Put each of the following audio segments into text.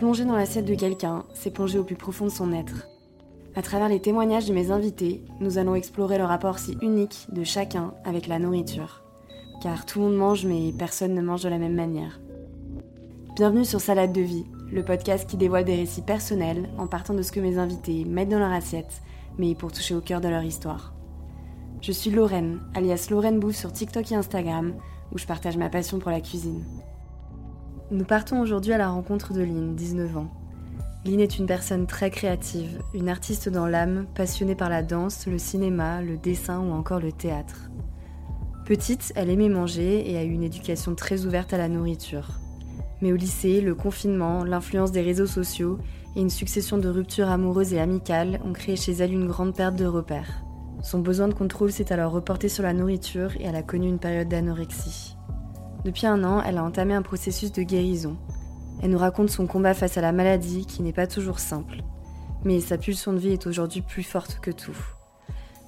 Plonger dans l'assiette de quelqu'un, c'est plonger au plus profond de son être. À travers les témoignages de mes invités, nous allons explorer le rapport si unique de chacun avec la nourriture. Car tout le monde mange, mais personne ne mange de la même manière. Bienvenue sur Salade de vie, le podcast qui dévoile des récits personnels en partant de ce que mes invités mettent dans leur assiette, mais pour toucher au cœur de leur histoire. Je suis Lorraine, alias Lorraine Bouffe sur TikTok et Instagram, où je partage ma passion pour la cuisine. Nous partons aujourd'hui à la rencontre de Lynn, 19 ans. Lynn est une personne très créative, une artiste dans l'âme, passionnée par la danse, le cinéma, le dessin ou encore le théâtre. Petite, elle aimait manger et a eu une éducation très ouverte à la nourriture. Mais au lycée, le confinement, l'influence des réseaux sociaux et une succession de ruptures amoureuses et amicales ont créé chez elle une grande perte de repères. Son besoin de contrôle s'est alors reporté sur la nourriture et elle a connu une période d'anorexie. Depuis un an, elle a entamé un processus de guérison. Elle nous raconte son combat face à la maladie qui n'est pas toujours simple. Mais sa pulsion de vie est aujourd'hui plus forte que tout.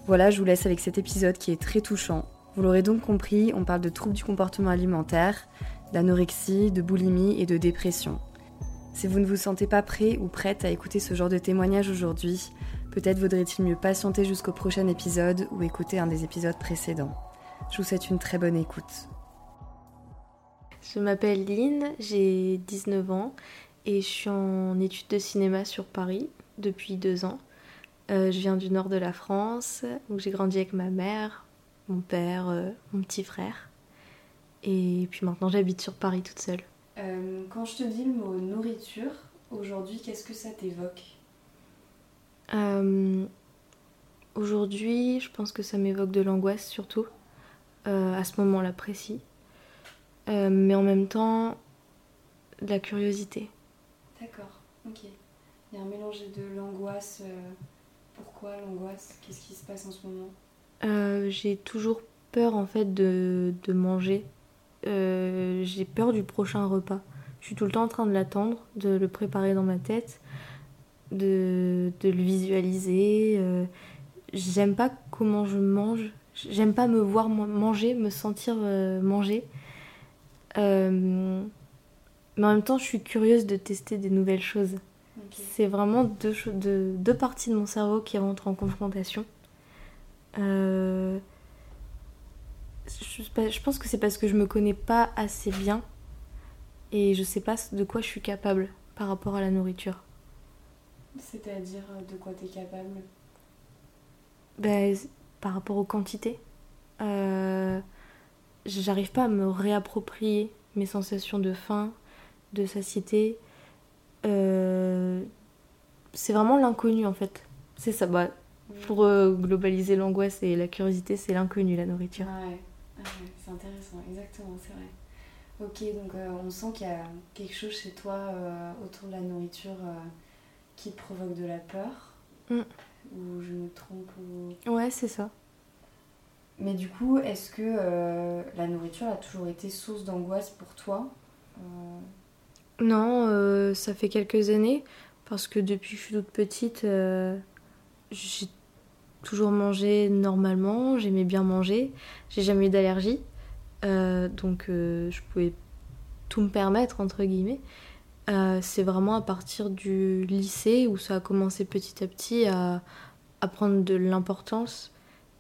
Voilà, je vous laisse avec cet épisode qui est très touchant. Vous l'aurez donc compris, on parle de troubles du comportement alimentaire, d'anorexie, de boulimie et de dépression. Si vous ne vous sentez pas prêt ou prête à écouter ce genre de témoignage aujourd'hui, peut-être vaudrait-il mieux patienter jusqu'au prochain épisode ou écouter un des épisodes précédents. Je vous souhaite une très bonne écoute. Je m'appelle Lynn, j'ai 19 ans et je suis en études de cinéma sur Paris depuis deux ans. Euh, je viens du nord de la France, où j'ai grandi avec ma mère, mon père, euh, mon petit frère. Et puis maintenant j'habite sur Paris toute seule. Euh, quand je te dis le mot nourriture, aujourd'hui, qu'est-ce que ça t'évoque? Aujourd'hui, je pense que ça m'évoque de l'angoisse surtout, à ce moment-là précis. Euh, mais en même temps de la curiosité. D'accord, ok. Il y a un mélange de l'angoisse. Euh, pourquoi l'angoisse? Qu'est-ce qui se passe en ce moment? Euh, J'ai toujours peur en fait de, de manger. J'ai peur du prochain repas. Je suis tout le temps en train de l'attendre, de le préparer dans ma tête, de, de le visualiser. J'aime pas comment je mange. J'aime pas me voir manger, me sentir manger. Euh, mais en même temps, je suis curieuse de tester des nouvelles choses. C'est vraiment deux, deux, deux, parties de mon cerveau qui rentrent en confrontation. Euh, je, je, pense que c'est parce que je me connais pas assez bien et je sais pas de quoi je suis capable par rapport à la nourriture. C'est-à-dire euh, de quoi tu es capable? Ben, Par rapport aux quantités. Euh, j'arrive pas à me réapproprier mes sensations de faim, de satiété. Euh, c'est vraiment l'inconnu en fait. C'est ça. Bah, pour euh, globaliser l'angoisse et la curiosité, c'est l'inconnu, la nourriture. ouais, c'est intéressant, exactement, c'est vrai. Ok, donc euh, on sent qu'il y a quelque chose chez toi autour de la nourriture qui provoque de la peur. Mm. Ou je me trompe ou... Ouais, c'est ça. Mais du coup, est-ce que euh, la nourriture a toujours été source d'angoisse pour toi euh? Non, euh, ça fait quelques années, parce que depuis que je suis toute petite, j'ai toujours mangé normalement, j'aimais bien manger, j'ai jamais eu d'allergie, donc je pouvais tout me permettre, entre guillemets. c'est vraiment à partir du lycée où ça a commencé petit à petit à, à prendre de l'importance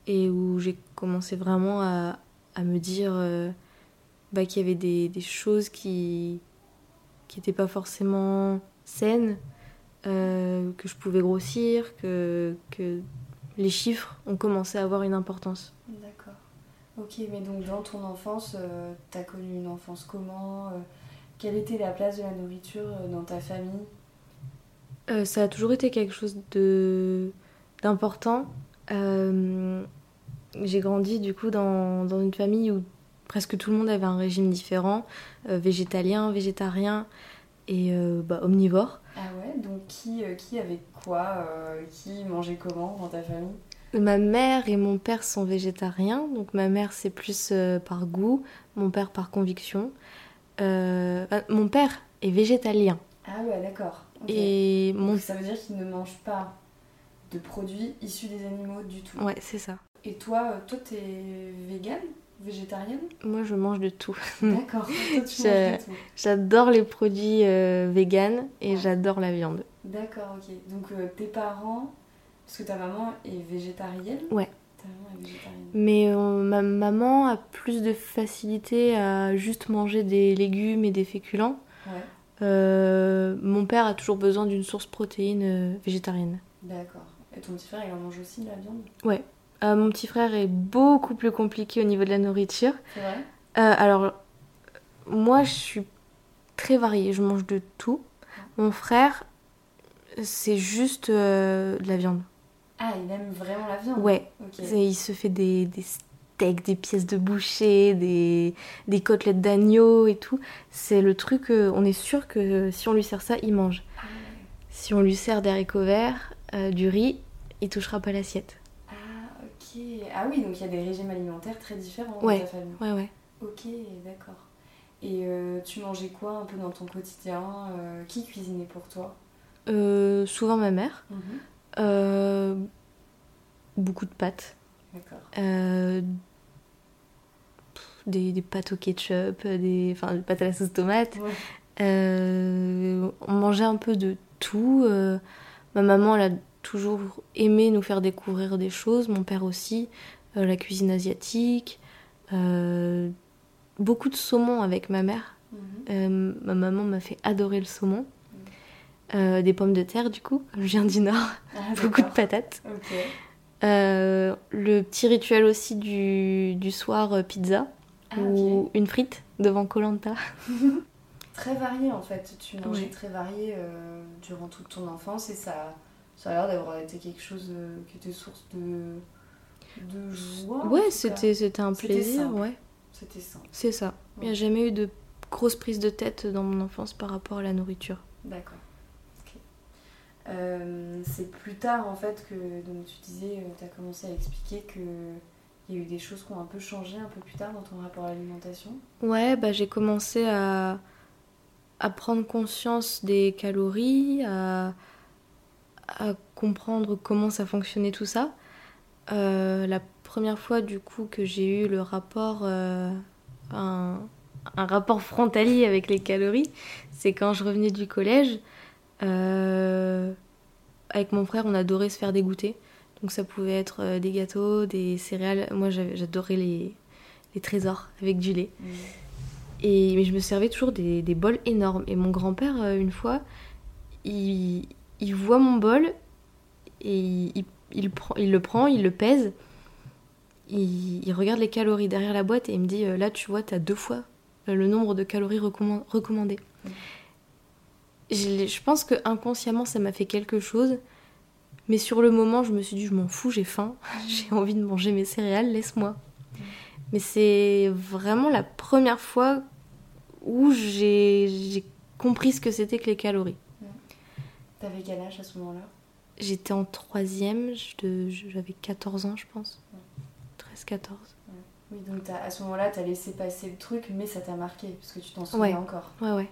et où j'ai commencé vraiment à, à me dire euh, bah, qu'il y avait des, des choses qui n'étaient pas forcément saines, euh, que je pouvais grossir, que, que les chiffres ont commencé à avoir une importance. D'accord. Ok, mais donc dans ton enfance, euh, tu as connu une enfance comment Quelle était la place de la nourriture dans ta famille? Ça a toujours été quelque chose d'important. Euh, j'ai grandi du coup dans, dans, une famille où presque tout le monde avait un régime différent, euh, végétalien, végétarien et euh, bah, omnivore. Ah ouais, donc qui, qui avait quoi Qui mangeait comment dans ta famille? Ma mère et mon père sont végétariens, donc ma mère c'est plus par goût, mon père par conviction. mon père est végétalien. Ah ouais, d'accord. Et mon... ça veut dire qu'il ne mange pas de produits issus des animaux du tout. Ouais, c'est ça. Et toi, euh, toi, t'es vegan végétarienne Moi, je mange de tout. D'accord. J'adore les produits euh, véganes et j'adore la viande. D'accord, ok. Donc euh, tes parents, parce que ta maman est végétarienne Ouais. Ta maman est végétarienne. Mais euh, ma maman a plus de facilité à juste manger des légumes et des féculents. Ouais. Mon père a toujours besoin d'une source protéine végétarienne. D'accord. Et ton petit frère, il en mange aussi de la viande? Ouais. Euh, mon petit frère est beaucoup plus compliqué au niveau de la nourriture. C'est vrai? Euh, alors, moi, je suis très variée. Je mange de tout. Mon frère, c'est juste euh, de la viande. Ah, il aime vraiment la viande? Ouais. Ok. C'est- Il se fait des, des steaks, des pièces de boucher, des, des côtelettes d'agneau et tout. C'est le truc, on est sûr que si on lui sert ça, il mange. Ah. Si on lui sert des haricots verts, euh, du riz, il touchera pas l'assiette. Ah, ok. Ah oui, donc il y a des régimes alimentaires très différents Ouais. dans ta famille. Ouais, ouais. Ok, d'accord. Et euh, tu mangeais quoi un peu dans ton quotidien Euh, Qui cuisinait pour toi? Euh, souvent ma mère. Mhm. Beaucoup de pâtes. D'accord. Des, des pâtes au ketchup, des, enfin, des pâtes à la sauce tomate. Ouais. On mangeait un peu de tout. Ma maman, elle a toujours aimé nous faire découvrir des choses. Mon père aussi. Euh, la cuisine asiatique. Euh, beaucoup de saumon avec ma mère. Mhm. Euh, ma maman m'a fait adorer le saumon. Euh, des pommes de terre, du coup. Je viens du Nord. Ah, Beaucoup de patates. Le petit rituel aussi du, du soir pizza Ah, ou une frite devant Colanta. Très varié en fait. Tu mangeais Ouais. très varié durant toute ton enfance et ça, ça a l'air d'avoir été quelque chose euh, qui était source de, de joie. Ouais, c'était c'était un plaisir, simple. ouais. C'était simple. C'est ça. Il n'y a jamais eu de grosse prise de tête dans mon enfance par rapport à la nourriture. D'accord. Euh, c'est plus tard en fait que donc tu disais, tu as commencé à expliquer que il y a eu des choses qui ont un peu changé un peu plus tard dans ton rapport à l'alimentation. Ouais, bah, j'ai commencé à, à prendre conscience des calories, à, à comprendre comment ça fonctionnait tout ça. Euh, la première fois du coup que j'ai eu le rapport, euh, un, un rapport frontalier avec les calories, c'est quand je revenais du collège. Euh, avec mon frère, on adorait se faire des goûters. Donc ça pouvait être des gâteaux, des céréales. Moi, j'adorais les, les trésors avec du lait. Et, mais je me servais toujours des, des bols énormes. Et mon grand-père, une fois, il, il voit mon bol et il, le prend, il le pèse. Il, regarde les calories derrière la boîte et il me dit euh, Là, tu vois, t'as deux fois euh, le nombre de calories recomman- recommandées. Mm. Je, pense que inconsciemment, ça m'a fait quelque chose. Mais sur le moment, je me suis dit Je m'en fous, j'ai faim. j'ai envie de manger mes céréales, laisse-moi. Mais c'est vraiment la première fois où j'ai compris ce que c'était que les calories. T'avais quel âge à ce moment-là? J'étais en troisième, j'avais 14 ans je pense. 13-14. Oui, donc à ce moment-là, t'as laissé passer le truc, mais ça t'a marqué, parce que tu t'en souviens Ouais. encore. Ouais, ouais.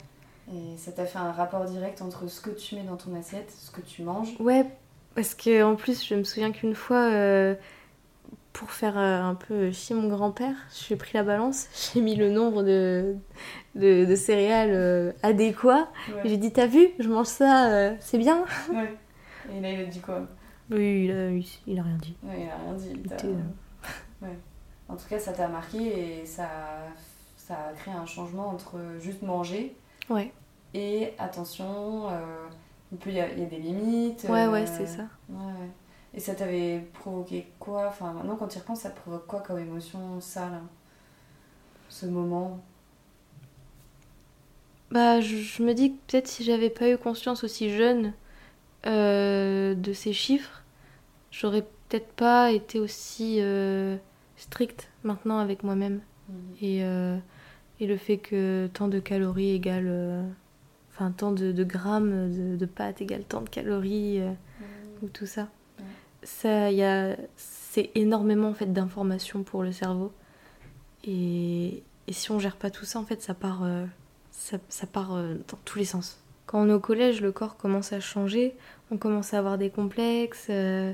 Et ça t'a fait un rapport direct entre ce que tu mets dans ton assiette, ce que tu manges? Ouais, parce que en plus, je me souviens qu'une fois, euh, pour faire euh, un peu chier mon grand-père, j'ai pris la balance, j'ai mis le nombre de, de, de céréales euh, adéquat. Ouais. J'ai dit, t'as vu, je mange ça, euh, c'est bien Ouais. Et là, il a dit quoi Oui, il a, il a rien dit. Ouais, il a rien dit. il euh, Ouais. En tout cas, ça t'a marqué et ça, ça a créé un changement entre juste manger Ouais, et attention, euh, il peut y a, il y a des limites. ouais, euh, ouais, c'est ça. Ouais. Et ça t'avait provoqué quoi? Enfin, maintenant, quand tu y repenses, ça te provoque quoi comme émotion, ça, là? Ce moment? Bah, je, je me dis que peut-être si j'avais pas eu conscience aussi jeune euh, de ces chiffres, j'aurais peut-être pas été aussi euh, stricte maintenant avec moi-même. Et, euh, et le fait que tant de calories égale. Enfin, tant de, de grammes de, de pâtes égale tant de calories, euh, ou tout ça. Ça, y a, c'est énormément en fait d'informations pour le cerveau. Et, et si on gère pas tout ça, en fait, ça part, ça, part euh, dans tous les sens. Quand on est au collège, le corps commence à changer, on commence à avoir des complexes. euh,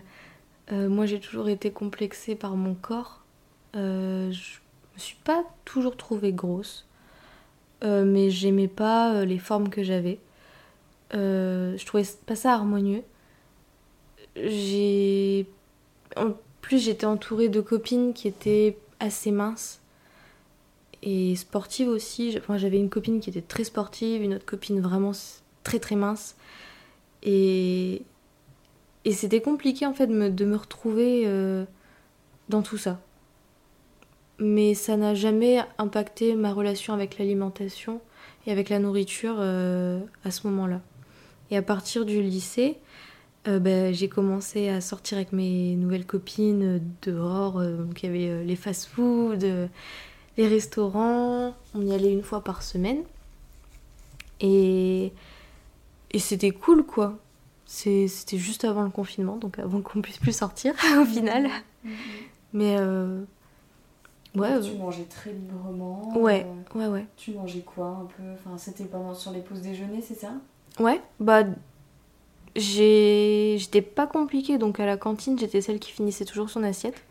euh, moi, j'ai toujours été complexée par mon corps. Je me suis pas toujours trouvée grosse, mais j'aimais pas les formes que j'avais. je trouvais pas ça harmonieux. J'ai. En plus, j'étais entourée de copines qui étaient assez minces et sportive aussi. Enfin, j'avais une copine qui était très sportive, une autre copine vraiment très très mince. Et, et c'était compliqué en fait de me, de me retrouver euh, dans tout ça. Mais ça n'a jamais impacté ma relation avec l'alimentation et avec la nourriture euh, à ce moment-là. Et à partir du lycée, euh, ben, j'ai commencé à sortir avec mes nouvelles copines dehors. y avait les fast-foods les restaurants, on y allait une fois par semaine. Et, et c'était cool quoi. C'était juste avant le confinement, donc avant qu'on puisse plus sortir au final. Mm-hmm. Mais euh, ouais. Tu mangeais très librement. Ouais, euh, ouais, ouais. Tu mangeais quoi un peu? Enfin, c'était pendant sur les pauses déjeuner, c'est ça? Ouais, bah j'étais pas compliquée, donc à la cantine, j'étais celle qui finissait toujours son assiette.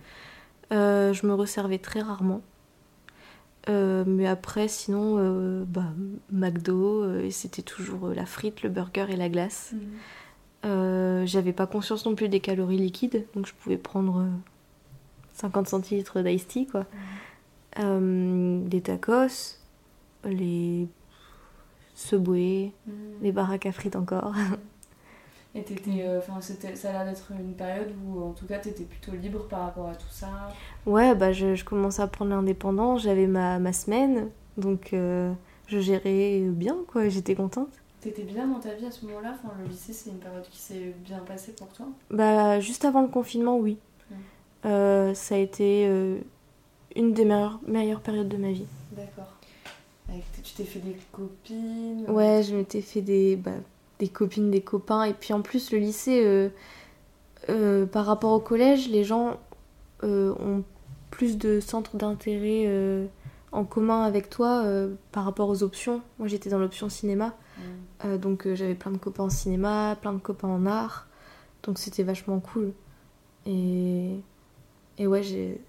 Euh, je me resservais très rarement. Euh, mais après, sinon, euh, bah, McDo, euh, c'était toujours la frite, le burger et la glace. Mhm. J'avais pas conscience non plus des calories liquides, donc je pouvais prendre 50 centilitres d'ice tea, quoi. Mhm. des tacos, les Subway, mhm. les baraques à frites encore. Et t'étais, euh, ça a l'air d'être une période où, en tout cas, t'étais plutôt libre par rapport à tout ça. Ouais, bah, je, je commençais à prendre l'indépendance, j'avais ma, ma semaine, donc euh, je gérais bien, quoi, j'étais contente. T'étais bien dans ta vie à ce moment-là? Enfin, Le lycée, c'est une période qui s'est bien passée pour toi? Bah, juste avant le confinement, oui. Euh, ça a été une des meilleures, meilleures périodes de ma vie. D'accord. Tu t'es fait des copines? Ouais, je m'étais fait des... Bah, des copines, des copains. Et puis en plus, le lycée, euh, euh, par rapport au collège, les gens euh, ont plus de centres d'intérêt en commun avec toi par rapport aux options. Moi, j'étais dans l'option cinéma. Mm. donc j'avais plein de copains en cinéma, plein de copains en art. Donc c'était vachement cool. Et, et ouais, j'ai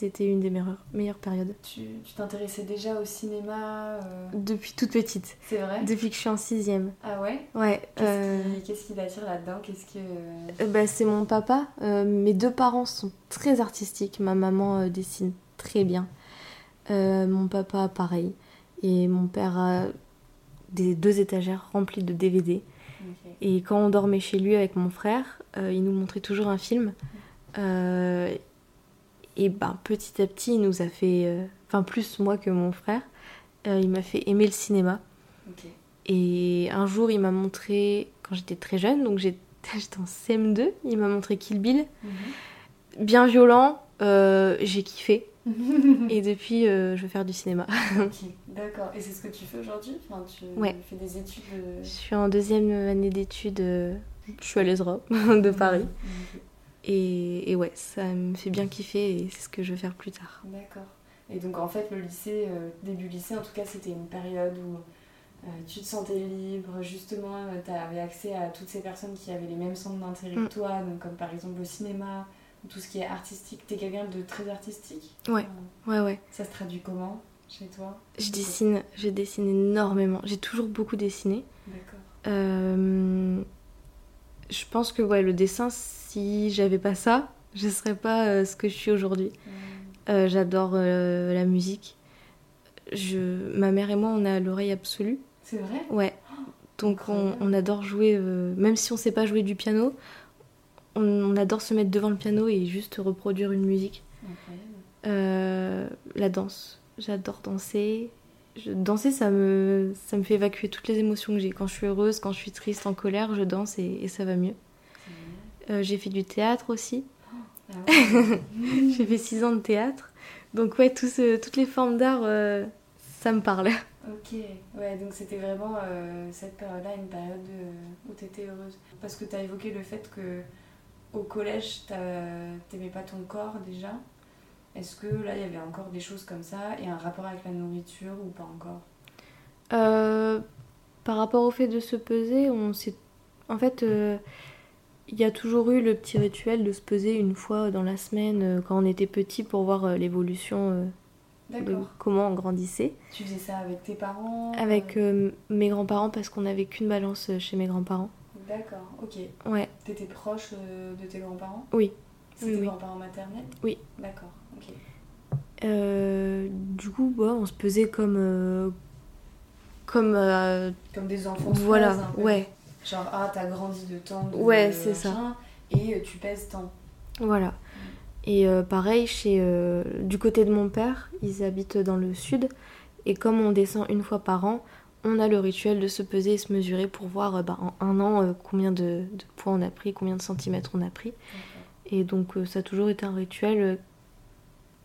c'était une des meilleures, meilleures périodes. Tu t'intéressais déjà au cinéma euh Depuis toute petite. C'est vrai Depuis que je suis en sixième. Ah ouais Ouais. Qu'est-ce qui, t'attire là-dedans? Qu'est-ce que... Euh, bah, c'est mon papa. Euh, mes deux parents sont très artistiques. Ma maman dessine très bien. mon papa, pareil. Et mon père a des deux étagères remplies de DVD. Et quand on dormait chez lui avec mon frère, il nous montrait toujours un film. Et ben, petit à petit, il nous a fait, euh, enfin plus moi que mon frère, euh, il m'a fait aimer le cinéma. Et un jour, il m'a montré, quand j'étais très jeune, donc j'étais en CM2, il m'a montré Kill Bill. Mhm. Bien violent, euh, j'ai kiffé. et depuis, je veux faire du cinéma. d'accord. Et c'est ce que tu fais aujourd'hui? Enfin, Tu fais des études Je suis en deuxième année d'études, je suis à l'ESRA de Paris. Et, ouais, ça me fait bien kiffer et c'est ce que je veux faire plus tard. D'accord. Et donc en fait, le lycée, euh, début lycée, en tout cas, c'était une période où euh, tu te sentais libre, justement, euh, tu avais accès à toutes ces personnes qui avaient les mêmes centres d'intérêt que mm. toi, donc comme par exemple le cinéma, tout ce qui est artistique. T'es quelqu'un de très artistique? Ouais, ouais, ouais. Ça se traduit comment chez toi? Je dessine, je dessine énormément. J'ai toujours beaucoup dessiné. D'accord. Je pense que ouais, le dessin, si j'avais pas ça, je serais pas euh, ce que je suis aujourd'hui. Mm. Euh, j'adore euh, la musique. Je... Ma mère et moi, on a l'oreille absolue. C'est vrai? Ouais. Donc on, adore jouer, même si on sait pas jouer du piano, on, adore se mettre devant le piano et juste reproduire une musique. la danse, j'adore danser. Je, danser, ça me, ça me fait évacuer toutes les émotions que j'ai. Quand je suis heureuse, quand je suis triste, en colère, je danse et ça va mieux. Euh, j'ai fait du théâtre aussi. Ah j'ai fait six ans de théâtre. Donc ouais, toutes les formes d'art, euh, ça me parle. Ok, ouais, donc c'était vraiment euh, cette période-là, une période où tu étais heureuse. Parce que tu as évoqué le fait que au collège, t'aimais pas ton corps déjà. Est-ce que là, il y avait encore des choses comme ça et un rapport avec la nourriture ou pas encore? Par rapport au fait de se peser, on s'est... En fait, il y a toujours eu le petit rituel de se peser une fois dans la semaine euh, quand on était petit pour voir euh, l'évolution euh, de comment on grandissait. Tu faisais ça avec tes parents? Avec euh, mes grands-parents parce qu'on n'avait qu'une balance chez mes grands-parents. D'accord, ok. Ouais. T'étais proche de tes grands-parents? Oui. C'était tes grands-parents maternels? Oui. D'accord, ok. du coup, bah, on se pesait comme. comme. comme des enfants. Voilà, ouais. Genre, ah, t'as grandi de temps. De ouais, c'est ça. Et tu pèses tant. Voilà. Et euh, pareil, chez, euh, du côté de mon père, ils habitent dans le sud. Et comme on descend une fois par an, on a le rituel de se peser et se mesurer pour voir euh, bah, en un an combien de, poids on a pris, combien de centimètres on a pris. Et donc ça a toujours été un rituel,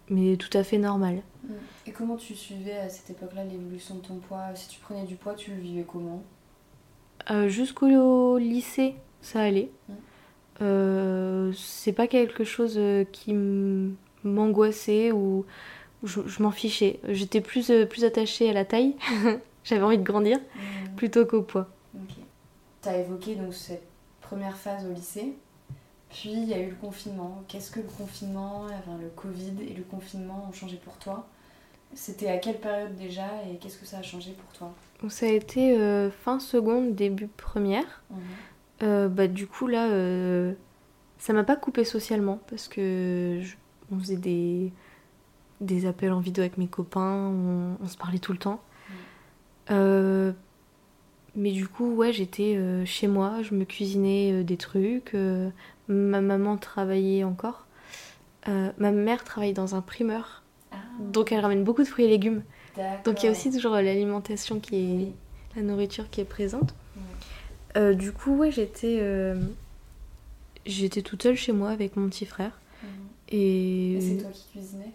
mais tout à fait normal. Et comment tu suivais à cette époque-là l'évolution de ton poids? Si tu prenais du poids, tu le vivais comment? Jusqu'au lycée, ça allait. Mm. Euh, c'est pas quelque chose euh, qui m'angoissait ou je, m'en fichais. J'étais plus, euh, plus attachée à la taille, j'avais envie de grandir, mmh. plutôt qu'au poids. Okay. Tu as évoqué donc cette première phase au lycée, puis il y a eu le confinement. Qu'est-ce que le confinement, enfin, le Covid et le confinement ont changé pour toi C'était à quelle période déjà et qu'est-ce que ça a changé pour toi? Ça a été fin seconde, début première. Mmh. Euh, bah, du coup, là, euh, ça m'a pas coupé socialement parce que on faisait des, des appels en vidéo avec mes copains, on, se parlait tout le temps. Euh, mais du coup, ouais, j'étais chez moi, je me cuisinais des trucs. Ma maman travaillait encore. ma mère travaille dans un primeur. Ah. Donc elle ramène beaucoup de fruits et légumes. Donc il y a aussi toujours l'alimentation qui est. la nourriture qui est présente. Euh, du coup, ouais, j'étais euh, j'étais toute seule chez moi avec mon petit frère. Mhm. Et, c'est toi qui cuisinais?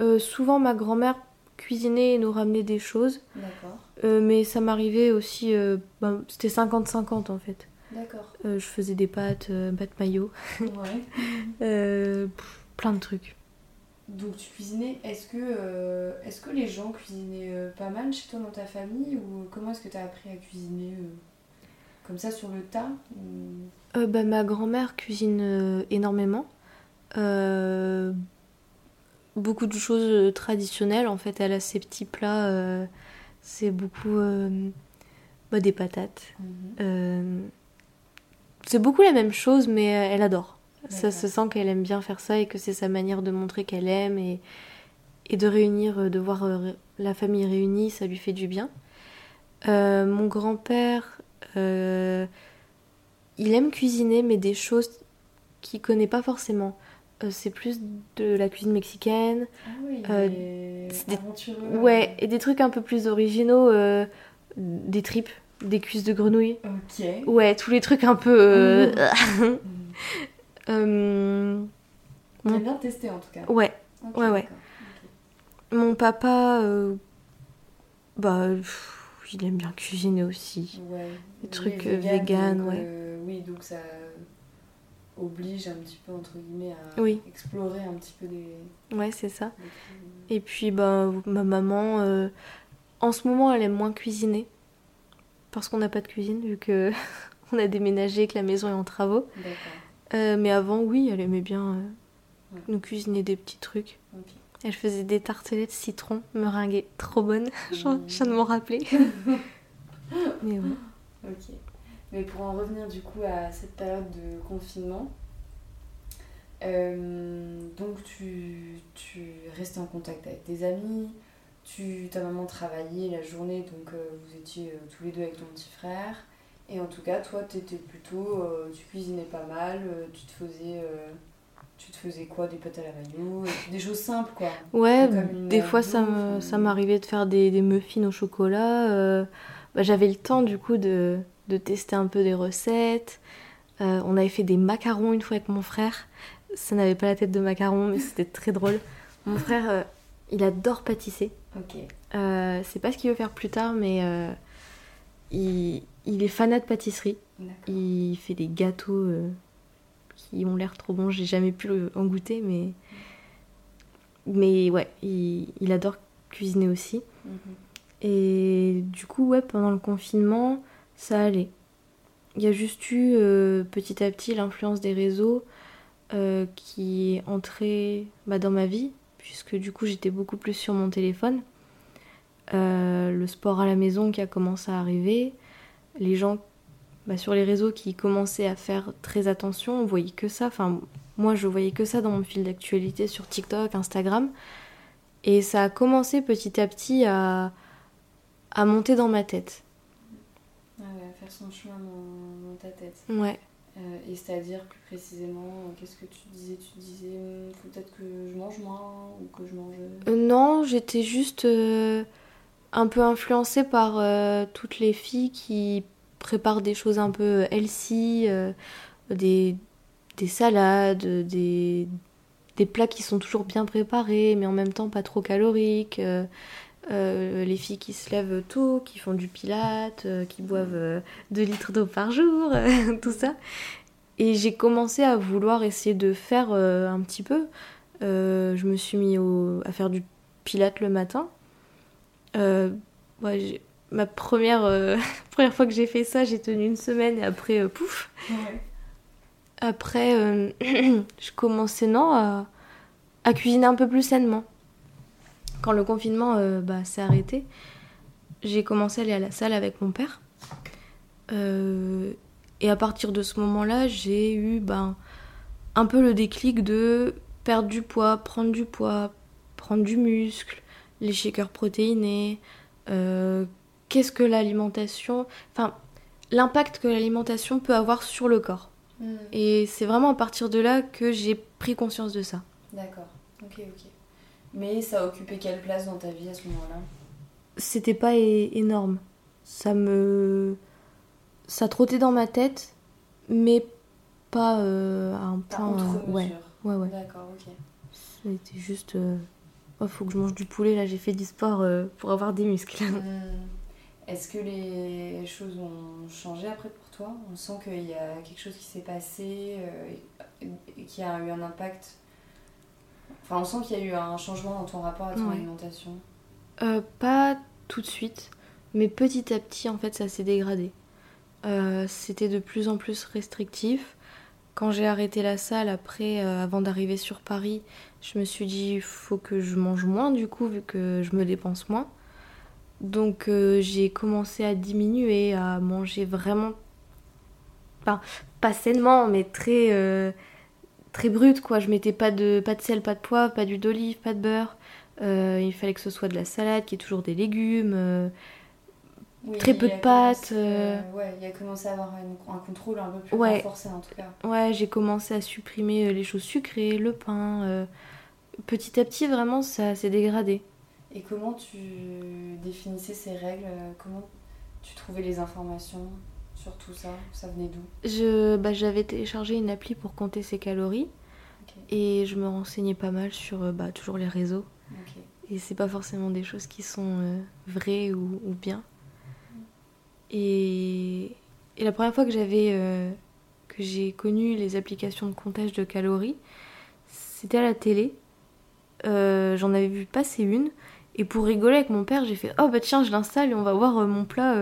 Euh, Souvent, ma grand-mère cuisinait et nous ramenait des choses. D'accord. mais ça m'arrivait aussi. Ben, c'était 50-50 en fait. D'accord. je faisais des pâtes, pâtes maillot. Ouais. plein de trucs. Donc tu cuisinais, est-ce que, est-ce que les gens cuisinaient pas mal chez toi dans ta famille ou comment est-ce que tu as appris à cuisiner comme ça sur le tas euh, bah, Ma grand-mère cuisine euh, énormément. Euh, beaucoup de choses traditionnelles. En fait, elle a ses petits plats. c'est beaucoup bah, des patates. Mhm. C'est beaucoup la même chose, mais elle adore. Ça se sent qu'elle aime bien faire ça et que c'est sa manière de montrer qu'elle aime et, et de réunir, de voir la famille réunie, ça lui fait du bien. mon grand-père euh, il aime cuisiner, mais des choses qu'il connaît pas forcément. Euh, c'est plus de la cuisine mexicaine. Ah oui, euh, des... Ouais, et des trucs un peu plus originaux, des tripes, des cuisses de grenouille. Ok. Ouais, tous les trucs un peu. euh... bien testé en tout cas. Ouais, ouais, ouais. Mon papa, bah il aime bien cuisiner aussi. Ouais. Des trucs euh, vegan, ouais. Euh, oui, donc ça oblige un petit peu, entre guillemets, à explorer un petit peu des... Ouais, c'est ça. Et puis, bah, ma maman, euh, en ce moment, elle aime moins cuisiner. Parce qu'on n'a pas de cuisine, vu que on a déménagé et que la maison est en travaux. mais avant, oui, elle aimait bien nous cuisiner des petits trucs. Elle faisait des tartelettes citron meringuées trop bonnes. je viens de m'en rappeler. Mais. Ok. Mais pour en revenir du coup à cette période de confinement, euh, donc tu, tu restais en contact avec tes amis, tu, ta maman travaillait la journée, donc euh, vous étiez euh, tous les deux avec ton petit frère. Et en tout cas, toi, tu étais plutôt. tu cuisinais pas mal, tu te faisais tu te faisais quoi Des pâtes à la maillot Des choses simples, quoi. Ouais, des fois, ça, ça m'arrivait de faire des, des, muffins au chocolat. Euh, bah, J'avais le temps, du coup, de, de, tester un peu des recettes. Euh, on avait fait des macarons une fois avec mon frère. Ça n'avait pas la tête de macarons, mais c'était très drôle. Mon frère, euh, il adore pâtisser. Ok. c'est pas ce qu'il veut faire plus tard, mais il, il, est fanat de pâtisserie. Il fait des gâteaux qui ont l'air trop bons. J'ai jamais pu en goûter, mais. Mais ouais, il, adore cuisiner aussi. Mhm. Et du coup, ouais, pendant le confinement, ça allait. Il y a juste eu euh, petit à petit l'influence des réseaux euh, qui est entrée bah, dans ma vie, puisque du coup j'étais beaucoup plus sur mon téléphone. Euh, le sport à la maison qui a commencé à arriver, les gens bah, sur les réseaux qui commençaient à faire très attention, on voyait que ça. Enfin, moi je voyais que ça dans mon fil d'actualité sur TikTok, Instagram. Et ça a commencé petit à petit à, à monter dans ma tête. Ah ouais, à faire son chemin dans, dans ta tête. Ouais. Euh, et c'est-à-dire plus précisément, qu'est-ce que tu disais Tu disais, faut peut-être que je mange moins ou que je mange. Euh, non, j'étais juste euh, un peu influencée par euh, toutes les filles qui préparent des choses un peu healthy, euh, des, des salades, des, des plats qui sont toujours bien préparés, mais en même temps pas trop caloriques. Euh, euh, les filles qui se lèvent tôt, qui font du pilate, euh, qui boivent 2 litres d'eau par jour, tout ça. Et j'ai commencé à vouloir essayer de faire euh, un petit peu. Euh, je me suis mis au- à faire du pilate le matin. Euh, ouais, ma première, euh, première fois que j'ai fait ça, j'ai tenu une semaine et après, euh, pouf. Ouais. Après, euh, je commençais non à, à cuisiner un peu plus sainement. Quand le confinement euh, bah, s'est arrêté, j'ai commencé à aller à la salle avec mon père. Euh, et à partir de ce moment-là, j'ai eu ben, un peu le déclic de perdre du poids, prendre du poids, prendre du muscle, les shakers protéinés. euh, Qu'est-ce que l'alimentation. Enfin, l'impact que l'alimentation peut avoir sur le corps. Hum, Et c'est vraiment à partir de là que j'ai pris conscience de ça. D'accord, ok, ok. Mais ça a occupé quelle place dans ta vie à ce moment-là? C'était pas énorme. Ça me. Ça trottait dans ma tête, mais pas euh, à un point. euh, ouais, ouais, ouais. D'accord, ok. C'était juste. euh, oh, faut que je mange du poulet, là j'ai fait du sport euh, pour avoir des muscles. Hum, Est-ce que les choses ont changé après pour toi? On sent qu'il y a quelque chose qui s'est passé et qui a eu un impact. Enfin, on sent qu'il y a eu un changement dans ton rapport à ton Ouais. alimentation. Euh, pas tout de suite, mais petit à petit, en fait, ça s'est dégradé. Euh, C'était de plus en plus restrictif. Quand j'ai arrêté la salle, après, euh, avant d'arriver sur Paris, je me suis dit, il faut que je mange moins, du coup, vu que je me dépense moins. Donc, j'ai commencé à diminuer, à manger vraiment. Enfin, pas sainement, mais très. Euh, très brut, quoi. Je mettais pas de, pas de sel, pas de poivre, pas d'huile d'olive, pas de beurre. Euh, il fallait que ce soit de la salade, qu'il y ait toujours des légumes. euh, Oui, Très peu de pâtes, commencé, euh. ouais, il a commencé à avoir un, un contrôle un peu plus Ouais. renforcé en tout cas. Ouais, j'ai commencé à supprimer euh, les choses sucrées, le pain. euh, Petit à petit, vraiment, ça s'est dégradé. Et comment tu définissais ces règles? Euh, Comment tu trouvais les informations? Sur tout ça Ça venait d'où? Je, bah, j'avais téléchargé une appli pour compter ses calories et je me renseignais pas mal sur euh, bah, toujours les réseaux. Et c'est pas forcément des choses qui sont euh, vraies ou, ou bien. Et, et la première fois que j'avais euh, que j'ai connu les applications de comptage de calories, c'était à la télé. Euh, J'en avais vu passer une. Et pour rigoler avec mon père, j'ai fait Oh bah tiens, je l'installe et on va voir mon plat.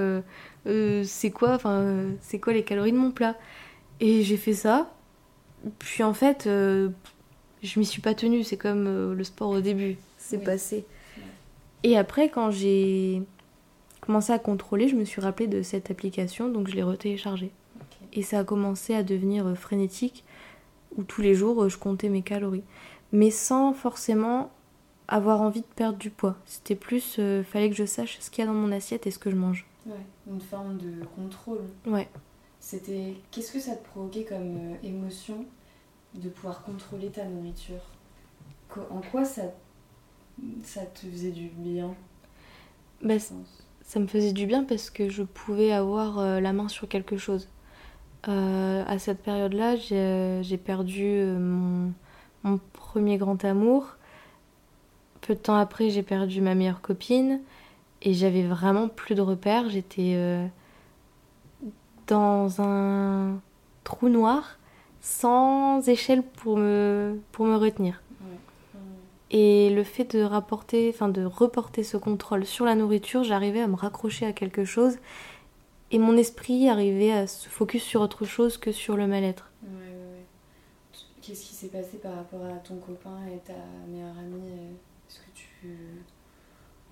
Euh, c'est quoi, enfin, euh, c'est quoi les calories de mon plat? Et j'ai fait ça. Puis en fait, euh, je m'y suis pas tenue. C'est comme euh, le sport au début. C'est Oui. passé. Et après, quand j'ai commencé à contrôler, je me suis rappelé de cette application, donc je l'ai retéléchargée. Et ça a commencé à devenir frénétique, où tous les jours, je comptais mes calories. Mais sans forcément avoir envie de perdre du poids. C'était plus, fallait que je sache ce qu'il y a dans mon assiette et ce que je mange. Ouais, une forme de contrôle. Ouais. C'était. Qu'est-ce que ça te provoquait comme euh, émotion de pouvoir contrôler ta nourriture? En quoi ça, ça te faisait du bien? Bah, ça me faisait du bien parce que je pouvais avoir euh, la main sur quelque chose. Euh, à cette période-là, j'ai j'ai perdu mon, mon premier grand amour. Peu de temps après, j'ai perdu ma meilleure copine et j'avais vraiment plus de repères. J'étais euh, dans un trou noir sans échelle pour me, pour me retenir. Et le fait de rapporter, enfin de reporter ce contrôle sur la nourriture, j'arrivais à me raccrocher à quelque chose et mon esprit arrivait à se focus sur autre chose que sur le mal-être. Ouais, ouais, ouais. qu'est-ce qui s'est passé par rapport à ton copain et ta meilleure amie Est-ce que tu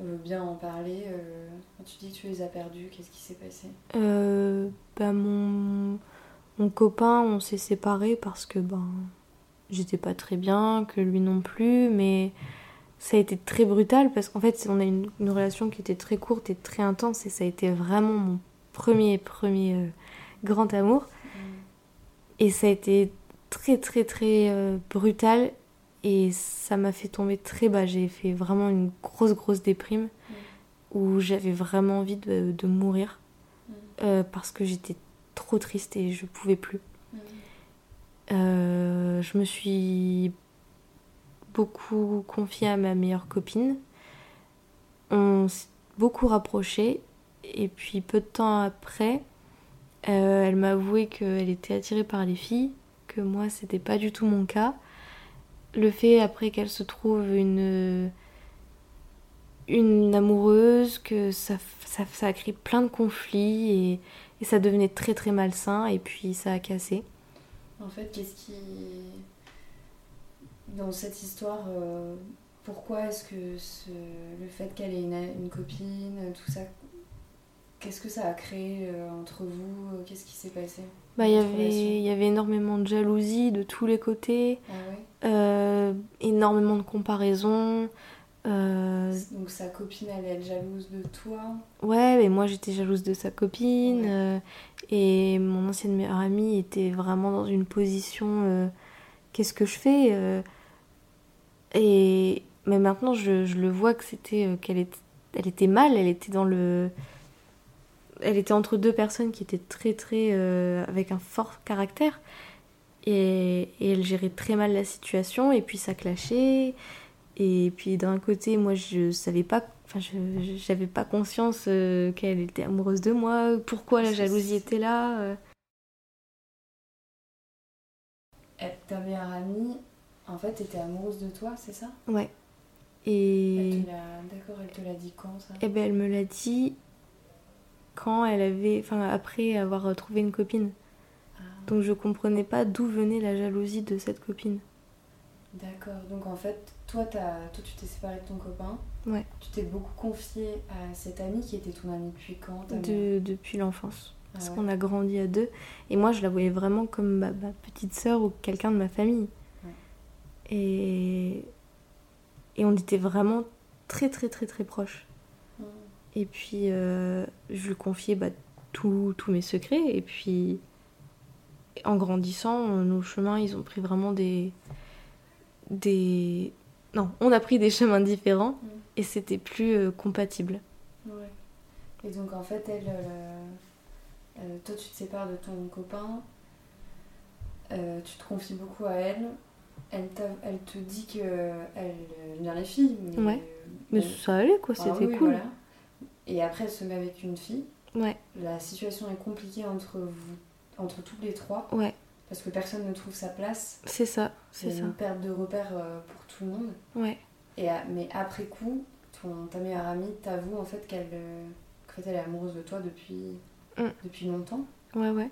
veux bien en parler Quand tu dis que tu les as perdus, qu'est-ce qui s'est passé? Bah, mon... mon copain, on s'est séparés parce que ben j'étais pas très bien, que lui non plus, mais ça a été très brutal parce qu'en fait, on a une, une, relation qui était très courte et très intense et ça a été vraiment mon premier, premier euh, grand amour. Mm. Et ça a été très, très, très euh, brutal et ça m'a fait tomber très bas. J'ai fait vraiment une grosse, grosse déprime mm. où j'avais vraiment envie de, de mourir mm. euh, parce que j'étais trop triste et je pouvais plus. Euh, je me suis beaucoup confiée à ma meilleure copine. On s'est beaucoup rapprochés. Et puis peu de temps après, euh, elle m'a avoué qu'elle était attirée par les filles, que moi c'était pas du tout mon cas. Le fait après qu'elle se trouve une une amoureuse, que ça, ça, ça, a créé plein de conflits et, ça devenait très très malsain et puis ça a cassé. En fait, qu'est-ce qui. Dans cette histoire, euh, pourquoi est-ce que le fait qu'elle ait une, copine, tout ça, qu'est-ce que ça a créé euh, entre vous Qu'est-ce qui s'est passé? Bah, y avait, il y avait énormément de jalousie de tous les côtés, ah euh, énormément de comparaisons. Euh, Donc sa copine, elle est jalouse de toi Ouais, mais moi j'étais jalouse de sa copine. Euh, et mon ancienne meilleure amie était vraiment dans une position qu'est-ce que je fais Et mais maintenant je, je le vois que c'était qu'elle était, elle était mal, elle était dans le. Elle était entre deux personnes qui étaient très très. avec un fort caractère. Et, et elle gérait très mal la situation, et puis ça clashait. Et puis d'un côté, moi je savais pas, enfin je j'avais pas conscience euh, qu'elle était amoureuse de moi, pourquoi la jalousie était là. Euh. Ta meilleure amie, en fait, était amoureuse de toi, c'est ça? Ouais. Et. D'accord, elle te l'a dit quand ça? Eh ben elle me l'a dit quand elle avait, enfin après avoir trouvé une copine. Ah. Donc je comprenais pas d'où venait la jalousie de cette copine. D'accord, donc en fait, toi, toi tu t'es séparée de ton copain. Ouais. Tu t'es beaucoup confiée à cette amie qui était ton amie depuis quand de, Depuis l'enfance. Ah Parce qu'on a grandi à deux. Et moi, je la voyais vraiment comme ma, petite sœur ou quelqu'un de ma famille. Et... Et on était vraiment très, très, très, très proches. Et puis, euh, je lui confiais bah, tous mes secrets. Et puis, en grandissant, nos chemins, ils ont pris vraiment des des... Non, on a pris des chemins différents mm. et c'était plus euh, compatible. Ouais. Et donc en fait, elle, euh, euh, toi tu te sépares de ton copain, tu te confies beaucoup à elle, elle, elle te dit que elle aime bien les filles. Mais, ouais. mais ça allait quoi, ah c'était cool. Voilà. Et après, elle se met avec une fille. Ouais. La situation est compliquée entre vous, entre toutes les trois. Ouais parce que personne ne trouve sa place. C'est ça, c'est ça. une perte de repère euh, pour tout le monde. Ouais. Et, mais après coup, ton, ta meilleure amie t'avoue en fait qu'elle euh, est amoureuse de toi depuis, mm. depuis longtemps. Ouais, ouais.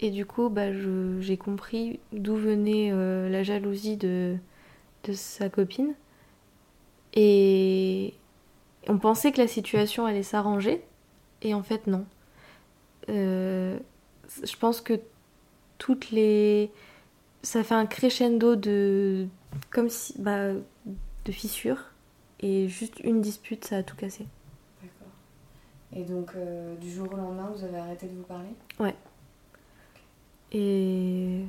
Et du coup, bah, j'ai compris d'où venait euh, la jalousie de, de sa copine. Et on pensait que la situation allait s'arranger. Et en fait, non. je pense que toutes les. Ça fait un crescendo de. Comme si. Bah, de fissures. Et juste une dispute, ça a tout cassé. D'accord. Et donc, euh, du jour au lendemain, vous avez arrêté de vous parler? Ouais. Et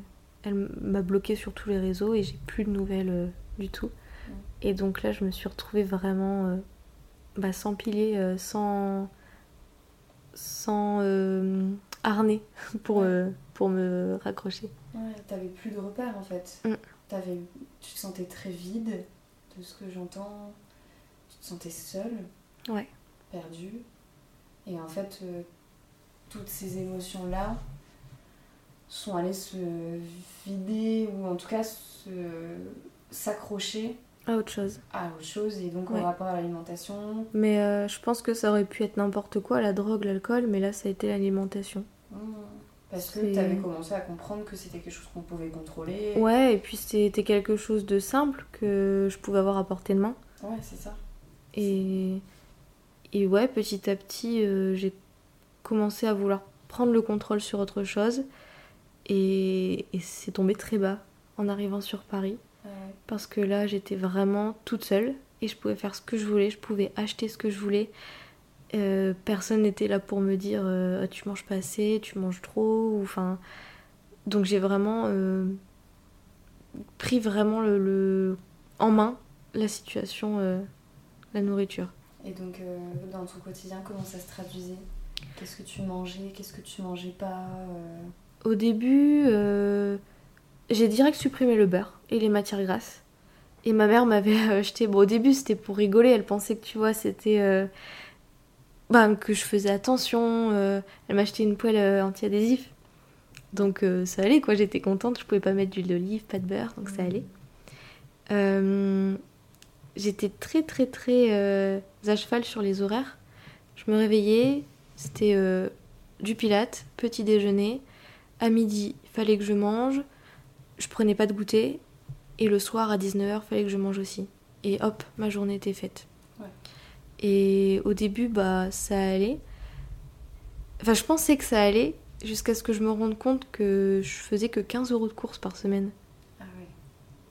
elle m'a bloqué sur tous les réseaux et j'ai plus de nouvelles euh, du tout. Et donc là, je me suis retrouvée vraiment euh, bah, sans pilier, sans, sans harnais pour, euh, pour me raccrocher. Ouais, t'avais plus de repères en fait. Mm. Avais, tu te sentais très vide de ce que j'entends. Tu te sentais seule. Ouais. Perdue. Et en fait, euh, toutes ces émotions-là sont allées se vider ou en tout cas s'accrocher à autre chose. À autre chose et donc en rapport à l'alimentation. Mais euh, je pense que ça aurait pu être n'importe quoi, la drogue, l'alcool, mais là ça a été l'alimentation. Mmh. Parce que tu avais commencé à comprendre que c'était quelque chose qu'on pouvait contrôler. Ouais, et puis c'était quelque chose de simple que je pouvais avoir à portée de main. Ouais, c'est ça. Et, et ouais, petit à petit, euh, j'ai commencé à vouloir prendre le contrôle sur autre chose. Et, et c'est tombé très bas en arrivant sur Paris. Parce que là, j'étais vraiment toute seule et je pouvais faire ce que je voulais, je pouvais acheter ce que je voulais. Euh, personne n'était là pour me dire euh, Ah, tu manges pas assez, tu manges trop. Enfin, donc j'ai vraiment euh, pris vraiment le, en main la situation, la nourriture. Et donc dans ton quotidien, comment ça se traduisait? Qu'est-ce que tu mangeais? Qu'est-ce que tu mangeais pas? Au début, j'ai direct supprimé le beurre et les matières grasses. Et ma mère m'avait acheté. Bon, au début, c'était pour rigoler. Elle pensait que, tu vois, c'était. Bah, que je faisais attention. Euh, elle m'a acheté une poêle euh, anti-adhésif. Donc euh, ça allait, quoi. J'étais contente. Je pouvais pas mettre d'huile d'olive, pas de beurre, donc ça allait. J'étais très, très, très à cheval sur les horaires. Je me réveillais. C'était du pilate, petit déjeuner. À midi, il fallait que je mange. Je prenais pas de goûter. Et le soir, à 19h, fallait que je mange aussi. Et hop, ma journée était faite. Et au début, bah, ça allait. Enfin, je pensais que ça allait jusqu'à ce que je me rende compte que je faisais que 15 euros de courses par semaine. Ah.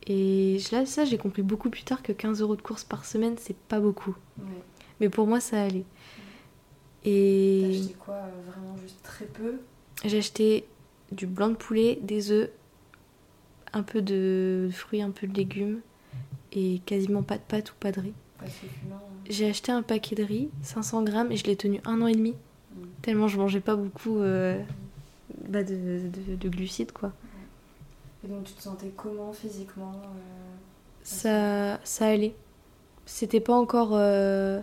Et là, ça, j'ai compris beaucoup plus tard que 15 euros de courses par semaine, c'est pas beaucoup. Mais pour moi, ça allait. Et. T'as acheté quoi euh, Vraiment juste très peu? J'ai acheté du blanc de poulet, des œufs, un peu de fruits, un peu de légumes, et quasiment pas de pâtes ou pas de riz. Hein. J'ai acheté un paquet de riz, 500 grammes, et je l'ai tenu un an et demi. Mm. Tellement je mangeais pas beaucoup euh, bah, de, de, glucides, quoi. Et donc tu te sentais comment physiquement euh, ça, ça allait. C'était pas encore... Euh,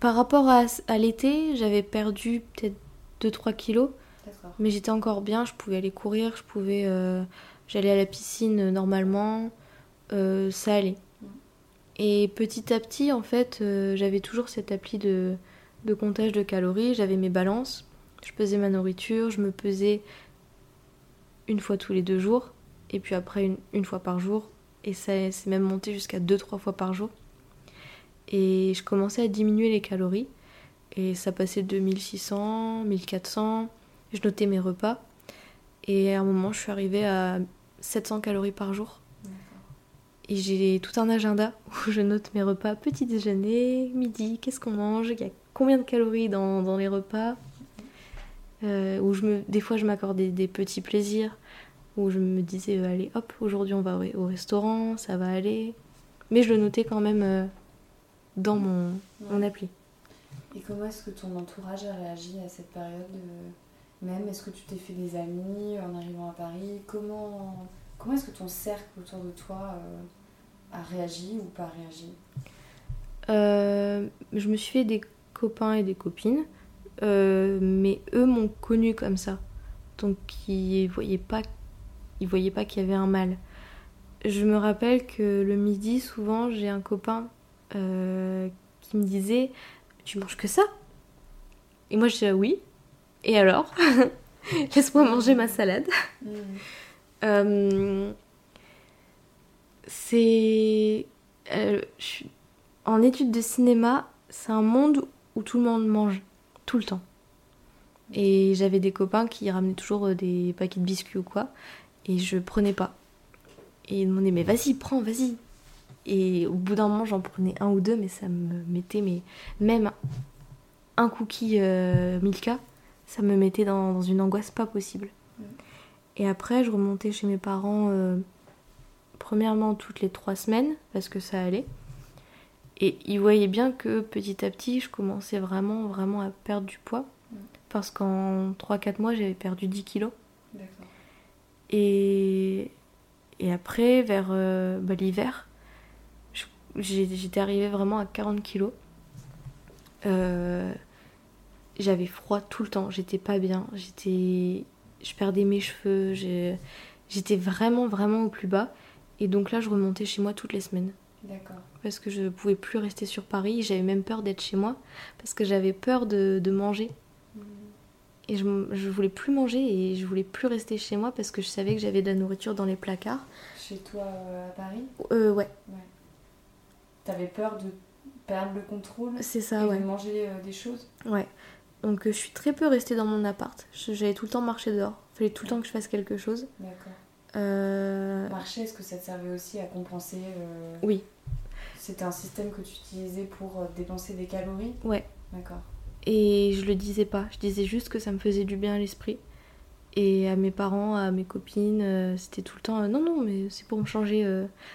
par rapport à, à l'été, j'avais perdu peut-être 2-3 kilos. Mais j'étais encore bien, je pouvais aller courir, je pouvais... J'allais à la piscine normalement. ça allait. Et petit à petit, en fait, euh, j'avais toujours cette appli de, de comptage de calories, j'avais mes balances, je pesais ma nourriture, je me pesais une fois tous les deux jours, et puis après une, une fois par jour, et ça s'est même monté jusqu'à deux, trois fois par jour. Et je commençais à diminuer les calories, et ça passait de 1600, 1400, je notais mes repas, et à un moment, je suis arrivée à 700 calories par jour. Et j'ai tout un agenda où je note mes repas, petit déjeuner, midi, qu'est-ce qu'on mange, il y a combien de calories dans, dans les repas. Euh, où je me, des fois je m'accordais des petits plaisirs, où je me disais euh, allez hop, aujourd'hui on va au, restaurant, ça va aller. Mais je le notais quand même euh, dans mon, mon, appli. Et comment est-ce que ton entourage a réagi à cette période Même, est-ce que tu t'es fait des amis en arrivant à Paris? Comment, comment est-ce que ton cercle autour de toi a réagi ou pas réagi? Euh, Je me suis fait des copains et des copines, euh, mais eux m'ont connu comme ça. Donc ils voyaient pas, ils voyaient pas qu'il y avait un mal. Je me rappelle que le midi, souvent, j'ai un copain euh, qui me disait Tu manges que ça? Et moi, je disais Oui. Et alors Laisse-moi manger ma salade. Mmh c'est. Euh, en études de cinéma, c'est un monde où tout le monde mange, tout le temps. Et j'avais des copains qui ramenaient toujours euh, des paquets de biscuits ou quoi, et je prenais pas. Et ils demandaient, mais vas-y, prends, vas-y. Et au bout d'un moment, j'en prenais un ou deux, mais ça me mettait, mais même un cookie euh, Milka, ça me mettait dans, une angoisse pas possible. Et après, je remontais chez mes parents premièrement toutes les trois semaines, parce que ça allait. Et ils voyaient bien que petit à petit, je commençais vraiment, vraiment à perdre du poids. Mm. Parce qu'en 3-4 mois, j'avais perdu 10 kilos. Et, et après, vers euh, bah, l'hiver, j'étais arrivée vraiment à 40 kilos. Euh, j'avais froid tout le temps, j'étais pas bien, j'étais, je perdais mes cheveux, j'étais vraiment, vraiment au plus bas. Et donc là, je remontais chez moi toutes les semaines. D'accord. Parce que je ne pouvais plus rester sur Paris. J'avais même peur d'être chez moi parce que j'avais peur de, de manger. Mmh. Et je, je voulais plus manger et je voulais plus rester chez moi parce que je savais que j'avais de la nourriture dans les placards. Chez toi euh, à Paris? Euh, ouais, T'avais peur de perdre le contrôle? C'est et ça, ouais. de manger euh, des choses? Ouais. Donc euh, je suis très peu restée dans mon appart. J'allais tout le temps marcher dehors. Fallait tout le temps que je fasse quelque chose. D'accord. Euh, Marcher, est-ce que ça te servait aussi à compenser euh, Oui, C'était un système que tu utilisais pour dépenser des calories? Ouais. D'accord. Et je le disais pas. Je disais juste que ça me faisait du bien à l'esprit. Et à mes parents, à mes copines, c'était tout le temps non, non, mais c'est pour me changer.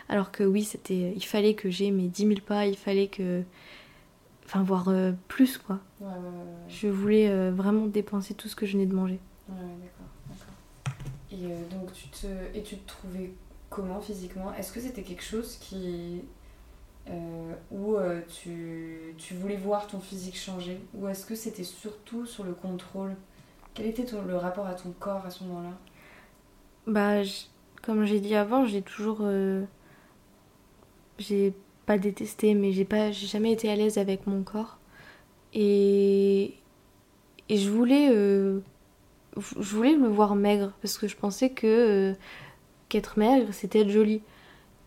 Alors que oui, c'était, il fallait que j'ai mes 10 000 pas, il fallait que. Enfin, voir euh, plus quoi. Ouais, ouais, ouais, ouais. Je voulais euh, vraiment dépenser tout ce que je venais de manger. Ouais, d'accord. Et euh, donc, tu te, et tu te trouvais comment physiquement? Est-ce que c'était quelque chose qui. où tu, tu voulais voir ton physique changer? Ou est-ce que c'était surtout sur le contrôle? Quel était ton- le rapport à ton corps à ce moment-là? Bah, je- comme j'ai dit avant, j'ai toujours. j'ai pas détesté, mais j'ai pas, j'ai jamais été à l'aise avec mon corps. Et. Je voulais. euh, je voulais le voir maigre, parce que je pensais que. euh, qu'être maigre, c'était être joli.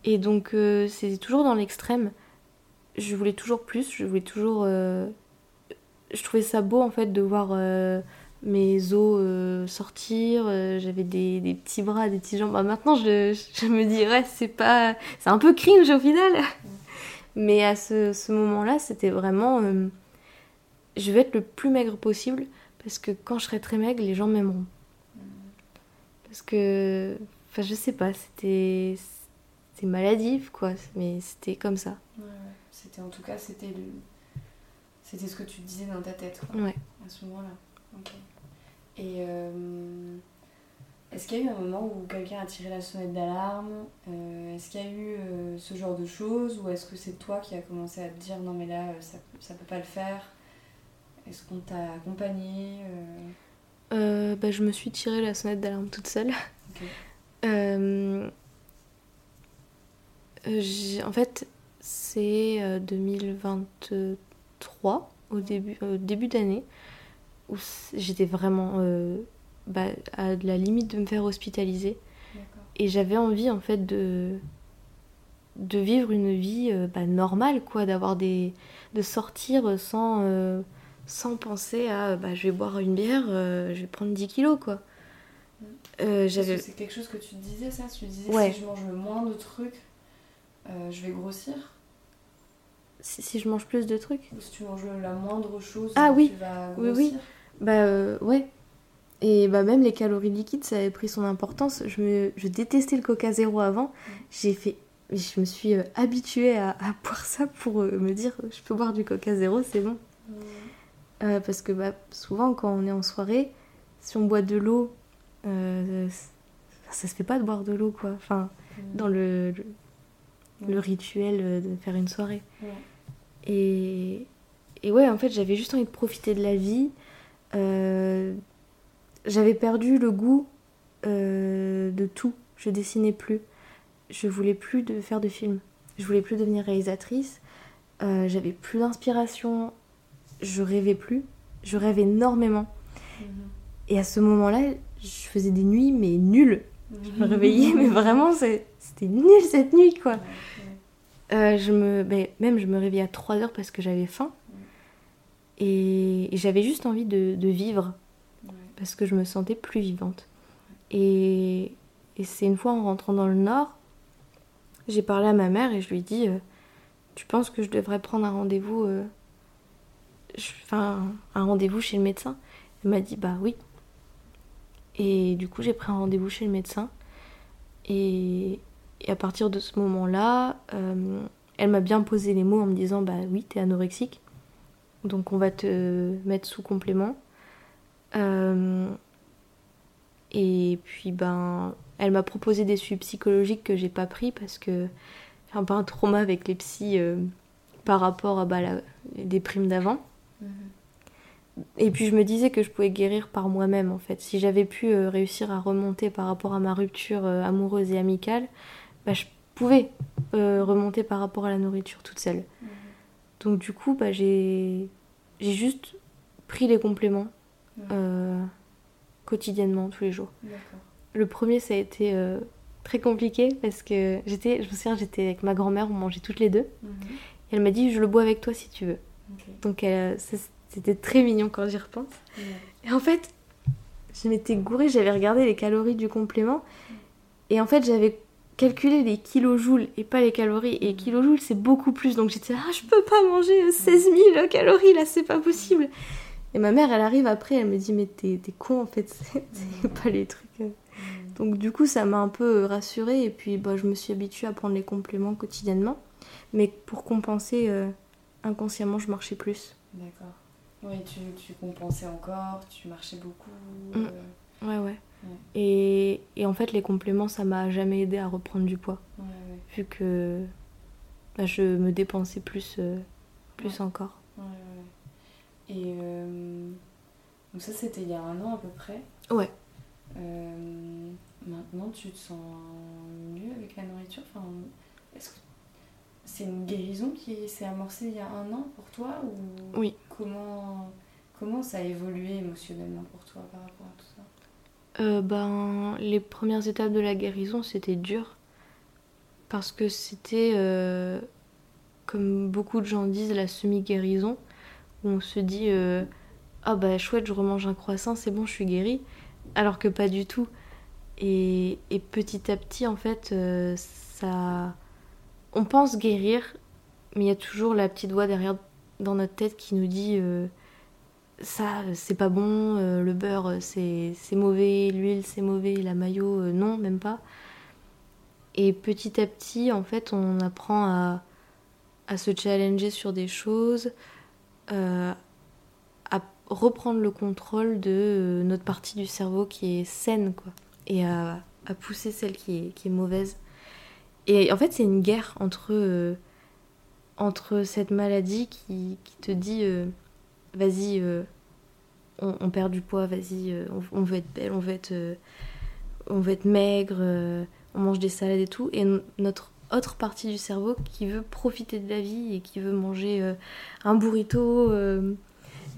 Et donc, euh, c'était toujours dans l'extrême. Je voulais toujours plus, je voulais toujours. euh, je trouvais ça beau, en fait, de voir. euh, mes os sortir, j'avais des, des petits bras, des petites jambes. Bah, maintenant, je, je me dirais, c'est pas. C'est un peu cringe au final. Mais à ce, ce moment-là, c'était vraiment. euh, je vais être le plus maigre possible parce que quand je serai très maigre, les gens m'aimeront. Parce que. Enfin, je sais pas, c'était. Maladif, quoi, mais c'était comme ça. Ouais, ouais. C'était en tout cas, c'était le... c'était ce que tu disais dans ta tête quoi, Ouais. à ce moment-là. Et euh, est-ce qu'il y a eu un moment où quelqu'un a tiré la sonnette d'alarme Euh, Est-ce qu'il y a eu euh, ce genre de choses Ou est-ce que c'est toi qui as commencé à te dire non mais là euh, ça, ça peut pas le faire? Est-ce qu'on t'a accompagné euh, bah, je me suis tiré la sonnette d'alarme toute seule. En fait, c'est euh, 2023, au début, début d'année, où j'étais vraiment bah, à la limite de me faire hospitaliser. Et j'avais envie, en fait, de, de vivre une vie euh, bah, normale, quoi, d'avoir des... de sortir sans, euh, sans penser à bah, je vais boire une bière, euh, je vais prendre 10 kilos, quoi. Que j'avais... c'est quelque chose que tu disais ça Tu disais Ouais. si je mange le moins de trucs, je vais grossir Si, si je mange plus de trucs Ou si tu manges la moindre chose, Ah oui. tu vas Oui, grossir oui. Bah euh, ouais. Et bah même les calories liquides, ça avait pris son importance. Je, me, je détestais le Coca Zéro avant. J'ai fait, je me suis euh, habituée à, à boire ça pour euh, me dire, je peux boire du Coca Zéro, c'est bon. Euh, parce que bah, souvent quand on est en soirée, si on boit de l'eau, euh, ça, se fait pas de boire de l'eau quoi. Enfin, dans le, le, rituel euh, de faire une soirée. Et, et ouais, en fait, j'avais juste envie de profiter de la vie. Euh, j'avais perdu le goût euh, de tout. Je dessinais plus. Je voulais plus de faire de films. Je voulais plus devenir réalisatrice. Euh, j'avais plus d'inspiration. Je rêvais plus. Je rêvais énormément. Mhm. Et à ce moment-là, je faisais des nuits, mais nulles. Je me réveillais, mais vraiment, c'était nul cette nuit, quoi. Ouais, ouais. Euh, je me, ben, même je me réveillais à 3 heures parce que j'avais faim. Et, et j'avais juste envie de, de vivre. Parce que je me sentais plus vivante. Et, c'est une fois en rentrant dans le nord, j'ai parlé à ma mère et je lui ai dit euh, Tu penses que je devrais prendre un rendez-vous euh, Enfin, un rendez-vous chez le médecin? Elle m'a dit Bah oui. Et du coup, j'ai pris un rendez-vous chez le médecin. Et, et à partir de ce moment-là, euh, elle m'a bien posé les mots en me disant Bah oui, t'es anorexique. Donc on va te mettre sous complément. Euh, et puis ben, elle m'a proposé des suivis psychologiques que j'ai pas pris parce que j'ai un peu un trauma avec les psys euh, par rapport à bah, la, des primes d'avant. Mhm. Et puis je me disais que je pouvais guérir par moi-même en fait. Si j'avais pu euh, réussir à remonter par rapport à ma rupture amoureuse et amicale, bah, je pouvais remonter par rapport à la nourriture toute seule. Mhm. Donc du coup, bah, j'ai juste pris les compléments. Euh, quotidiennement, tous les jours. Le premier, ça a été euh, très compliqué parce que j'étais, je me souviens, j'étais avec ma grand-mère, on mangeait toutes les deux. Mhm. Et elle m'a dit, je le bois avec toi si tu veux. Donc c'était très mignon quand j'y repense. Et en fait, je m'étais gourée, j'avais regardé les calories du complément. Et en fait, j'avais calculé les kilojoules et pas les calories. Et kilojoules, c'est beaucoup plus. Donc j'étais ah, je peux pas manger 16 000 calories là, c'est pas possible. Et ma mère, elle arrive après, elle me dit mais t'es con en fait, c'est pas les trucs. Donc du coup, ça m'a un peu rassurée. Et puis bah, je me suis habituée à prendre les compléments quotidiennement. Mais pour compenser, euh, inconsciemment, je marchais plus. D'accord. Oui, tu, tu, compensais encore, tu marchais beaucoup. Mm. Euh. Ouais, ouais. Et, et, en fait, les compléments, ça m'a jamais aidé à reprendre du poids. Vu que bah, je me dépensais plus, euh, plus encore. Et donc ça, c'était il y a un an à peu près. Ouais. maintenant, tu te sens mieux avec la nourriture? Enfin, Est-ce que c'est une guérison qui s'est amorcée il y a un an pour toi? Ou Oui. Comment, comment ça a évolué émotionnellement pour toi par rapport à tout ça? Euh, ben, Les premières étapes de la guérison, c'était dur. Parce que c'était, euh, comme beaucoup de gens disent, la semi-guérison. Où on se dit euh, Ah bah chouette, je remange un croissant, c'est bon, je suis guérie. Alors que pas du tout. Et, et petit à petit, en fait, ça on pense guérir, mais il y a toujours la petite voix derrière dans notre tête qui nous dit euh, ça c'est pas bon, euh, le beurre c'est mauvais, l'huile c'est mauvais, la maillot euh, non, même pas. Et petit à petit, en fait, on apprend à, à se challenger sur des choses, à reprendre le contrôle de notre partie du cerveau qui est saine, quoi, et à, pousser celle qui est, mauvaise. Et en fait, c'est une guerre entre, euh, entre cette maladie qui, te dit euh, vas-y, euh, on, perd du poids, vas-y, on, veut être belle, on veut être, on veut être maigre, on mange des salades et tout. Et notre autre partie du cerveau qui veut profiter de la vie et qui veut manger un burrito,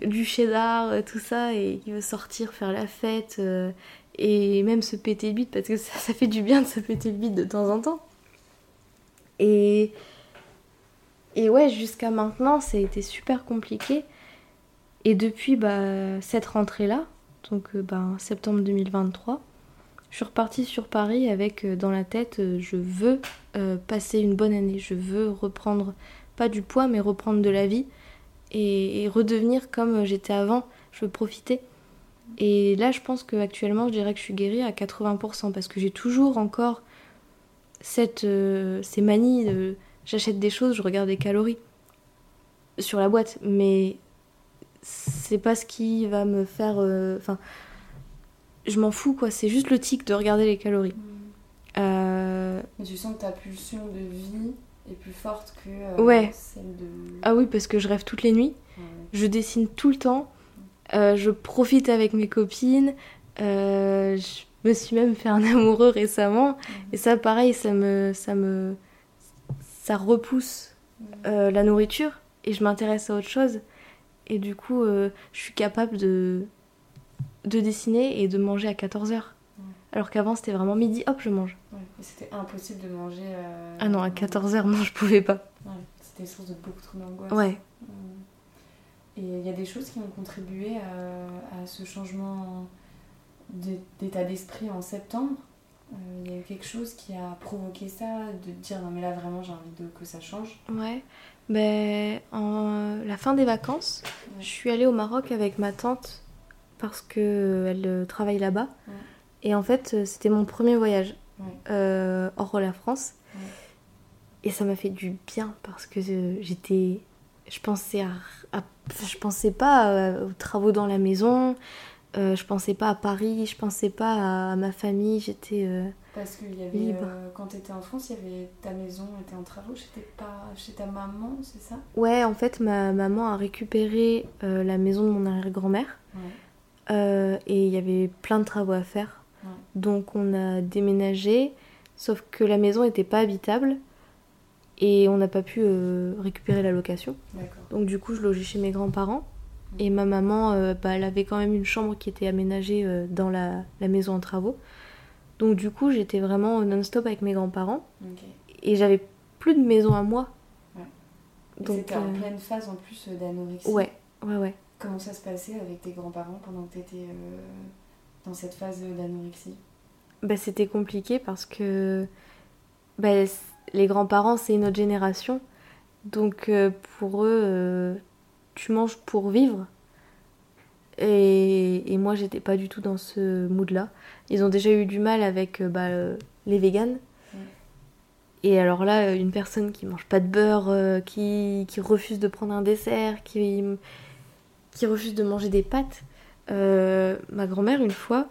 du cheddar, tout ça, et qui veut sortir, faire la fête. et même se péter le bide parce que ça, fait du bien de se péter le bide de temps en temps. Et, et ouais, jusqu'à maintenant, ça a été super compliqué. Et depuis bah, cette rentrée-là, donc euh, bah, septembre 2023, je suis repartie sur Paris avec euh, dans la tête, euh, je veux passer une bonne année, je veux reprendre, pas du poids, mais reprendre de la vie et, redevenir comme j'étais avant, je veux profiter. Et là, je pense qu'actuellement, je dirais que je suis guérie à 80% parce que j'ai toujours encore cette, euh, ces manies de j'achète des choses, je regarde les calories sur la boîte, mais c'est pas ce qui va me faire. Euh, je m'en fous quoi, c'est juste le tic de regarder les calories. Mm. Euh, mais tu sens que ta pulsion de vie est plus forte que ouais. celle de. Ah oui, parce que je rêve toutes les nuits, je dessine tout le temps, je profite avec mes copines, je me suis même fait un amoureux récemment. Et ça, pareil, ça me, ça me, ça repousse euh, la nourriture et je m'intéresse à autre chose. Et du coup, euh, je suis capable de, de dessiner et de manger à 14h. Alors qu'avant, c'était vraiment midi, hop, je mange. C'était impossible de manger. Euh, ah non, à 14h, non, je pouvais pas. c'était source de beaucoup trop d'angoisse. Ouais. Et il y a des choses qui ont contribué à, à ce changement d'état d'esprit en septembre. Euh, il y a eu quelque chose qui a provoqué ça, de dire non mais là vraiment j'ai envie de, que ça change. Ouais, ben, en la fin des vacances, je suis allée au Maroc avec ma tante parce qu'elle euh, travaille là-bas. Et en fait, euh, c'était mon premier voyage hors de la France. Et ça m'a fait du bien parce que j'étais. Je pensais à, je pensais pas aux travaux dans la maison, euh, je pensais pas à Paris, je pensais pas à ma famille, j'étais euh, Parce que y avait, euh, quand tu étais en France, y avait, ta maison était en travaux, j'étais pas chez ta maman, c'est ça? Ouais, en fait, ma maman a récupéré la maison de mon arrière-grand-mère. Et il y avait plein de travaux à faire. Donc on a déménagé, sauf que la maison n'était pas habitable et on n'a pas pu récupérer la location. Donc du coup, je logeais chez mes grands-parents. Et ma maman, euh, bah, elle avait quand même une chambre qui était aménagée euh, dans la, la maison en travaux. Donc du coup, j'étais vraiment non-stop avec mes grands-parents. Et j'avais plus de maison à moi. Donc, C'était en euh, pleine phase en plus euh, d'anorexie. Ouais, ouais, ouais. Comment ça se passait avec tes grands-parents pendant que tu étais dans cette phase d'anorexie? Bah, c'était compliqué parce que bah, les grands-parents, c'est une autre génération. Donc euh, pour eux, euh, tu manges pour vivre. Et, et moi, j'étais pas du tout dans ce mood-là. Ils ont déjà eu du mal avec euh, bah, euh, les véganes. Et alors là, euh, une personne qui mange pas de beurre, euh, qui, qui refuse de prendre un dessert, qui, qui refuse de manger des pâtes. Euh, ma grand-mère, une fois,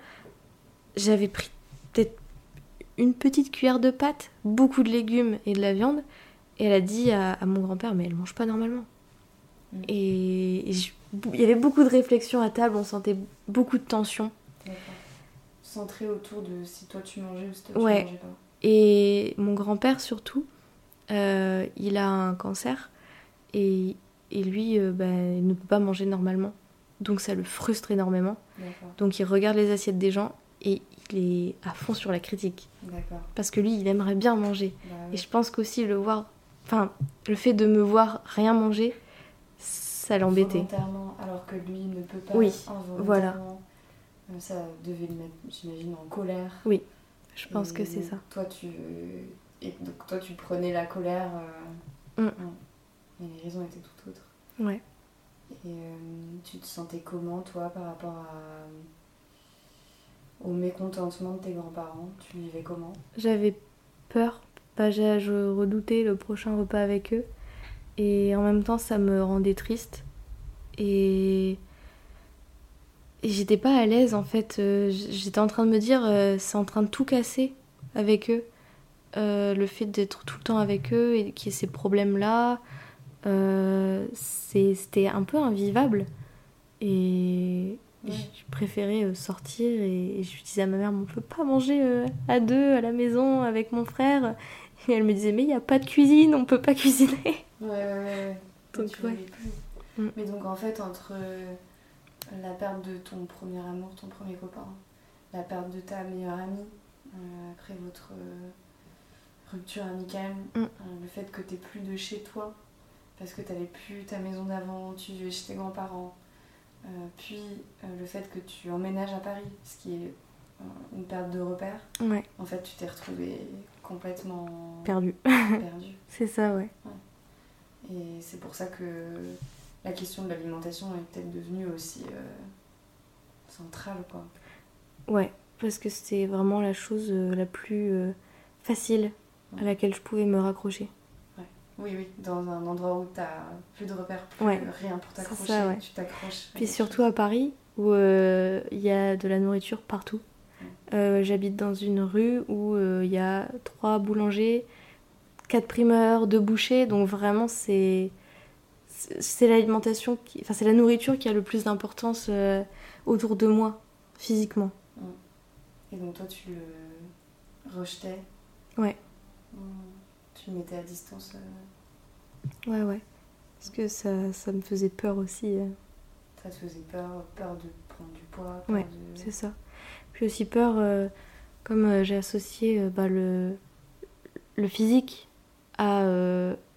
j'avais pris peut-être une petite cuillère de pâtes, beaucoup de légumes et de la viande. Et elle a dit à, à mon grand-père, mais elle mange pas normalement. Mm. Et, et je- il y avait beaucoup de réflexions à table, on sentait beaucoup de tension. Centré autour de si toi tu mangeais ou si toi Ouais. tu mangeais pas. Et mon grand-père surtout, euh, il a un cancer et, et lui, euh, ben, il ne peut pas manger normalement. Donc ça le frustre énormément. Donc il regarde les assiettes des gens et il est à fond sur la critique. Parce que lui, il aimerait bien manger. Bah, Et je pense qu'aussi le voir, enfin, le fait de me voir rien manger, ça l'embêtait. Alors que lui ne peut pas. Oui, involontairement. Euh, Ça devait le mettre, j'imagine, en colère. Je pense Et que c'est ça. Toi, tu. Et donc, toi, tu prenais la colère. euh, Mm. ouais. Mais les raisons étaient tout autres. Ouais. Et euh, tu te sentais comment, toi, par rapport à. au mécontentement de tes grands-parents? Tu vivais comment? J'avais peur, bah, je redoutais le prochain repas avec eux. Et en même temps, ça me rendait triste. Et, et j'étais pas à l'aise en fait. Euh, J'étais en train de me dire, euh, c'est en train de tout casser avec eux. Euh, le fait d'être tout le temps avec eux et qu'il y ait ces problèmes-là, euh, c'était un peu invivable. Et Ouais. je préférais euh, sortir et, je disais à ma mère, on peut pas manger euh, à deux à la maison avec mon frère. Et elle me disait, mais il n'y a pas de cuisine, on peut pas cuisiner. Ouais, ouais, ouais. Donc, ouais. plus. Mm. Mais donc, en fait, entre la perte de ton premier amour, ton premier copain, la perte de ta meilleure amie, euh, après votre euh, rupture amicale, Mm. euh, le fait que tu plus de chez toi, parce que tu n'avais plus ta maison d'avant, tu vivais chez tes grands-parents, euh, puis euh, le fait que tu emménages à Paris, ce qui est euh, une perte de repère, Ouais, en fait, tu t'es retrouvée complètement perdu. perdue. C'est ça, ouais. Et c'est pour ça que la question de l'alimentation est peut-être devenue aussi centrale, quoi. Ouais, parce que c'était vraiment la chose la plus facile à laquelle je pouvais me raccrocher. Oui, oui, dans un endroit où t'as plus de repères, plus Ouais, rien pour t'accrocher, ça, ouais. tu t'accroches. Puis surtout à Paris, où euh, il y a de la nourriture partout. Euh, J'habite dans une rue où euh, il y a trois boulangers, quatre primeurs, deux bouchers, donc vraiment c'est c'est l'alimentation, qui... enfin c'est la nourriture qui a le plus d'importance autour de moi, physiquement. Et donc toi, tu le rejetais? Ouais. Mm. Tu mettais à distance. euh, Ouais, ouais. Parce que ça, ça me faisait peur aussi. euh. ça te faisait peur, peur de prendre du poids, peur Ouais, de... C'est ça. Puis aussi peur, euh, comme j'ai associé bah, le, le physique à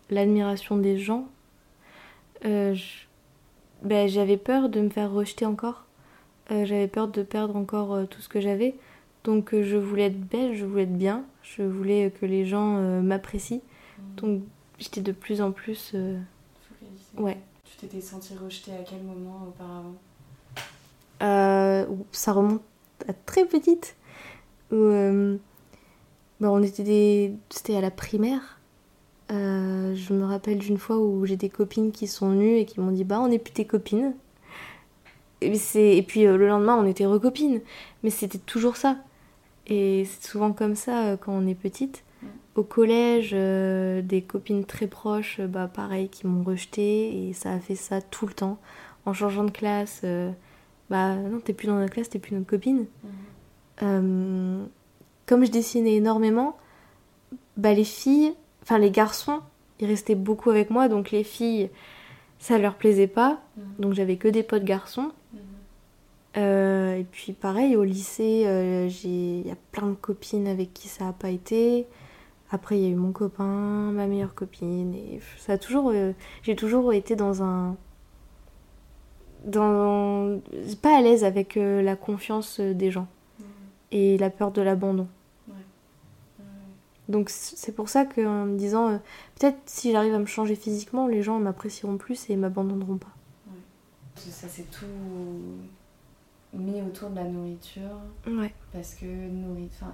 l'admiration des gens, bah, j'avais peur de me faire rejeter encore. J'avais peur de perdre encore tout ce que j'avais. Donc euh, je voulais être belle, je voulais être bien, je voulais que les gens euh, m'apprécient. Mm. Donc j'étais de plus en plus... euh, ouais. Tu t'étais sentie rejetée à quel moment auparavant? Euh, ça remonte à très petite. Où, bah, on était des... C'était à la primaire. Je me rappelle d'une fois où j'ai des copines qui sont venues et qui m'ont dit Bah, on n'est plus tes copines. Et, puis le lendemain, on était recopines. Mais c'était toujours ça. Et c'est souvent comme ça euh, quand on est petite. Au collège, euh, des copines très proches, euh, bah, pareil, qui m'ont rejetée. Et ça a fait ça tout le temps. En changeant de classe. euh, bah non, t'es plus dans notre classe, t'es plus notre copine. Euh, comme je dessinais énormément, bah les filles, enfin les garçons, ils restaient beaucoup avec moi, donc les filles, ça leur plaisait pas, donc j'avais que des potes garçons. Euh, et puis pareil, au lycée, euh, il y a plein de copines avec qui ça n'a pas été. Après, il y a eu mon copain, ma meilleure copine. Et ça a toujours, euh, j'ai toujours été dans un, dans, pas à l'aise avec euh, la confiance des gens Mhm. et la peur de l'abandon. Ouais. Ouais. Donc c'est pour ça qu'en me disant, peut-être si j'arrive à me changer physiquement, les gens m'apprécieront plus et m'abandonneront pas. Ça, c'est tout mis autour de la nourriture. Ouais. Parce que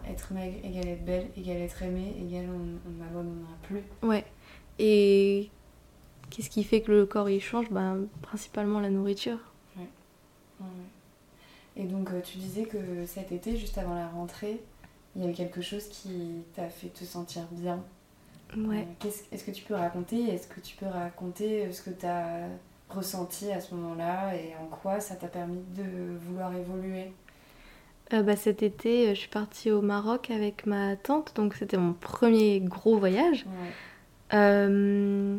être maigre égale être belle, égale être aimée, égale on on plus. Ouais. Et qu'est-ce qui fait que le corps il change? Ben, Principalement la nourriture. Ouais, ouais. Et donc, euh, tu disais que cet été, juste avant la rentrée, il y a eu quelque chose qui t'a fait te sentir bien. Ouais. Euh, qu'est-ce- Est-ce que tu peux raconter? Est-ce que tu peux raconter euh, ce que tu as ressenti à ce moment-là et en quoi ça t'a permis de vouloir évoluer Euh, bah, cet été, euh, je suis partie au Maroc avec ma tante, donc c'était mon premier gros voyage. Ouais. Euh,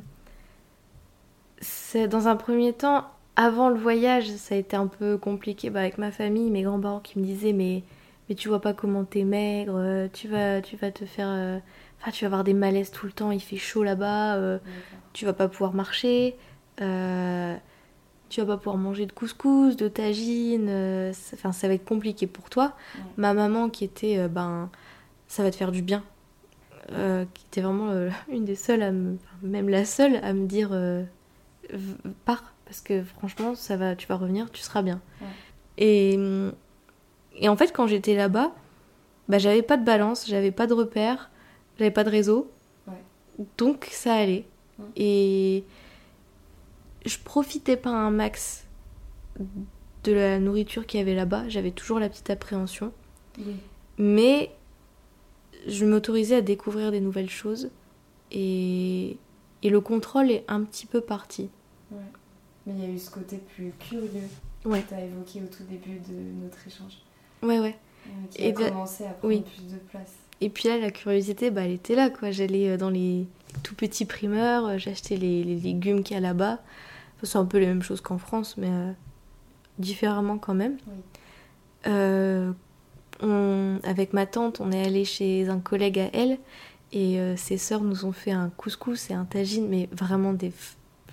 c'est dans un premier temps, avant le voyage, ça a été un peu compliqué bah, avec ma famille, mes grands-parents qui me disaient mais mais tu vois pas comment t'es maigre, tu vas tu vas te faire, euh, enfin tu vas avoir des malaises tout le temps, il fait chaud là-bas, tu vas pas pouvoir marcher, euh, tu vas pas pouvoir manger de couscous, de tagine, euh, ça- enfin ça va être compliqué pour toi. Ouais. Ma maman qui était, euh, ben, ça va te faire du bien, qui était vraiment une des seules, à me- enfin, même la seule à me dire, pars, parce que franchement ça va, tu vas revenir, tu seras bien. Ouais. Et, hum, et en fait quand j'étais là-bas, bah, j'avais pas de balance, j'avais pas de repères, j'avais pas de réseau, Ouais. donc ça allait. Et je profitais pas un max de la nourriture qu'il y avait là-bas, j'avais toujours la petite appréhension. Oui. Mais je m'autorisais à découvrir des nouvelles choses et, et le contrôle est un petit peu parti. Ouais. Mais il y a eu ce côté plus curieux Ouais. que tu as évoqué au tout début de notre échange, Ouais, ouais. euh, qui Et a de- commencé à prendre oui. plus de place. Et puis là, la curiosité, bah, elle était là, quoi. J'allais euh, dans les tout petits primeurs, euh, j'achetais les, les légumes qu'il y a là-bas. Enfin, c'est un peu les mêmes choses qu'en France, mais euh, différemment quand même. Oui. Euh, on- avec ma tante, on est allé chez un collègue à elle et euh, ses sœurs nous ont fait un couscous et un tagine, mais vraiment des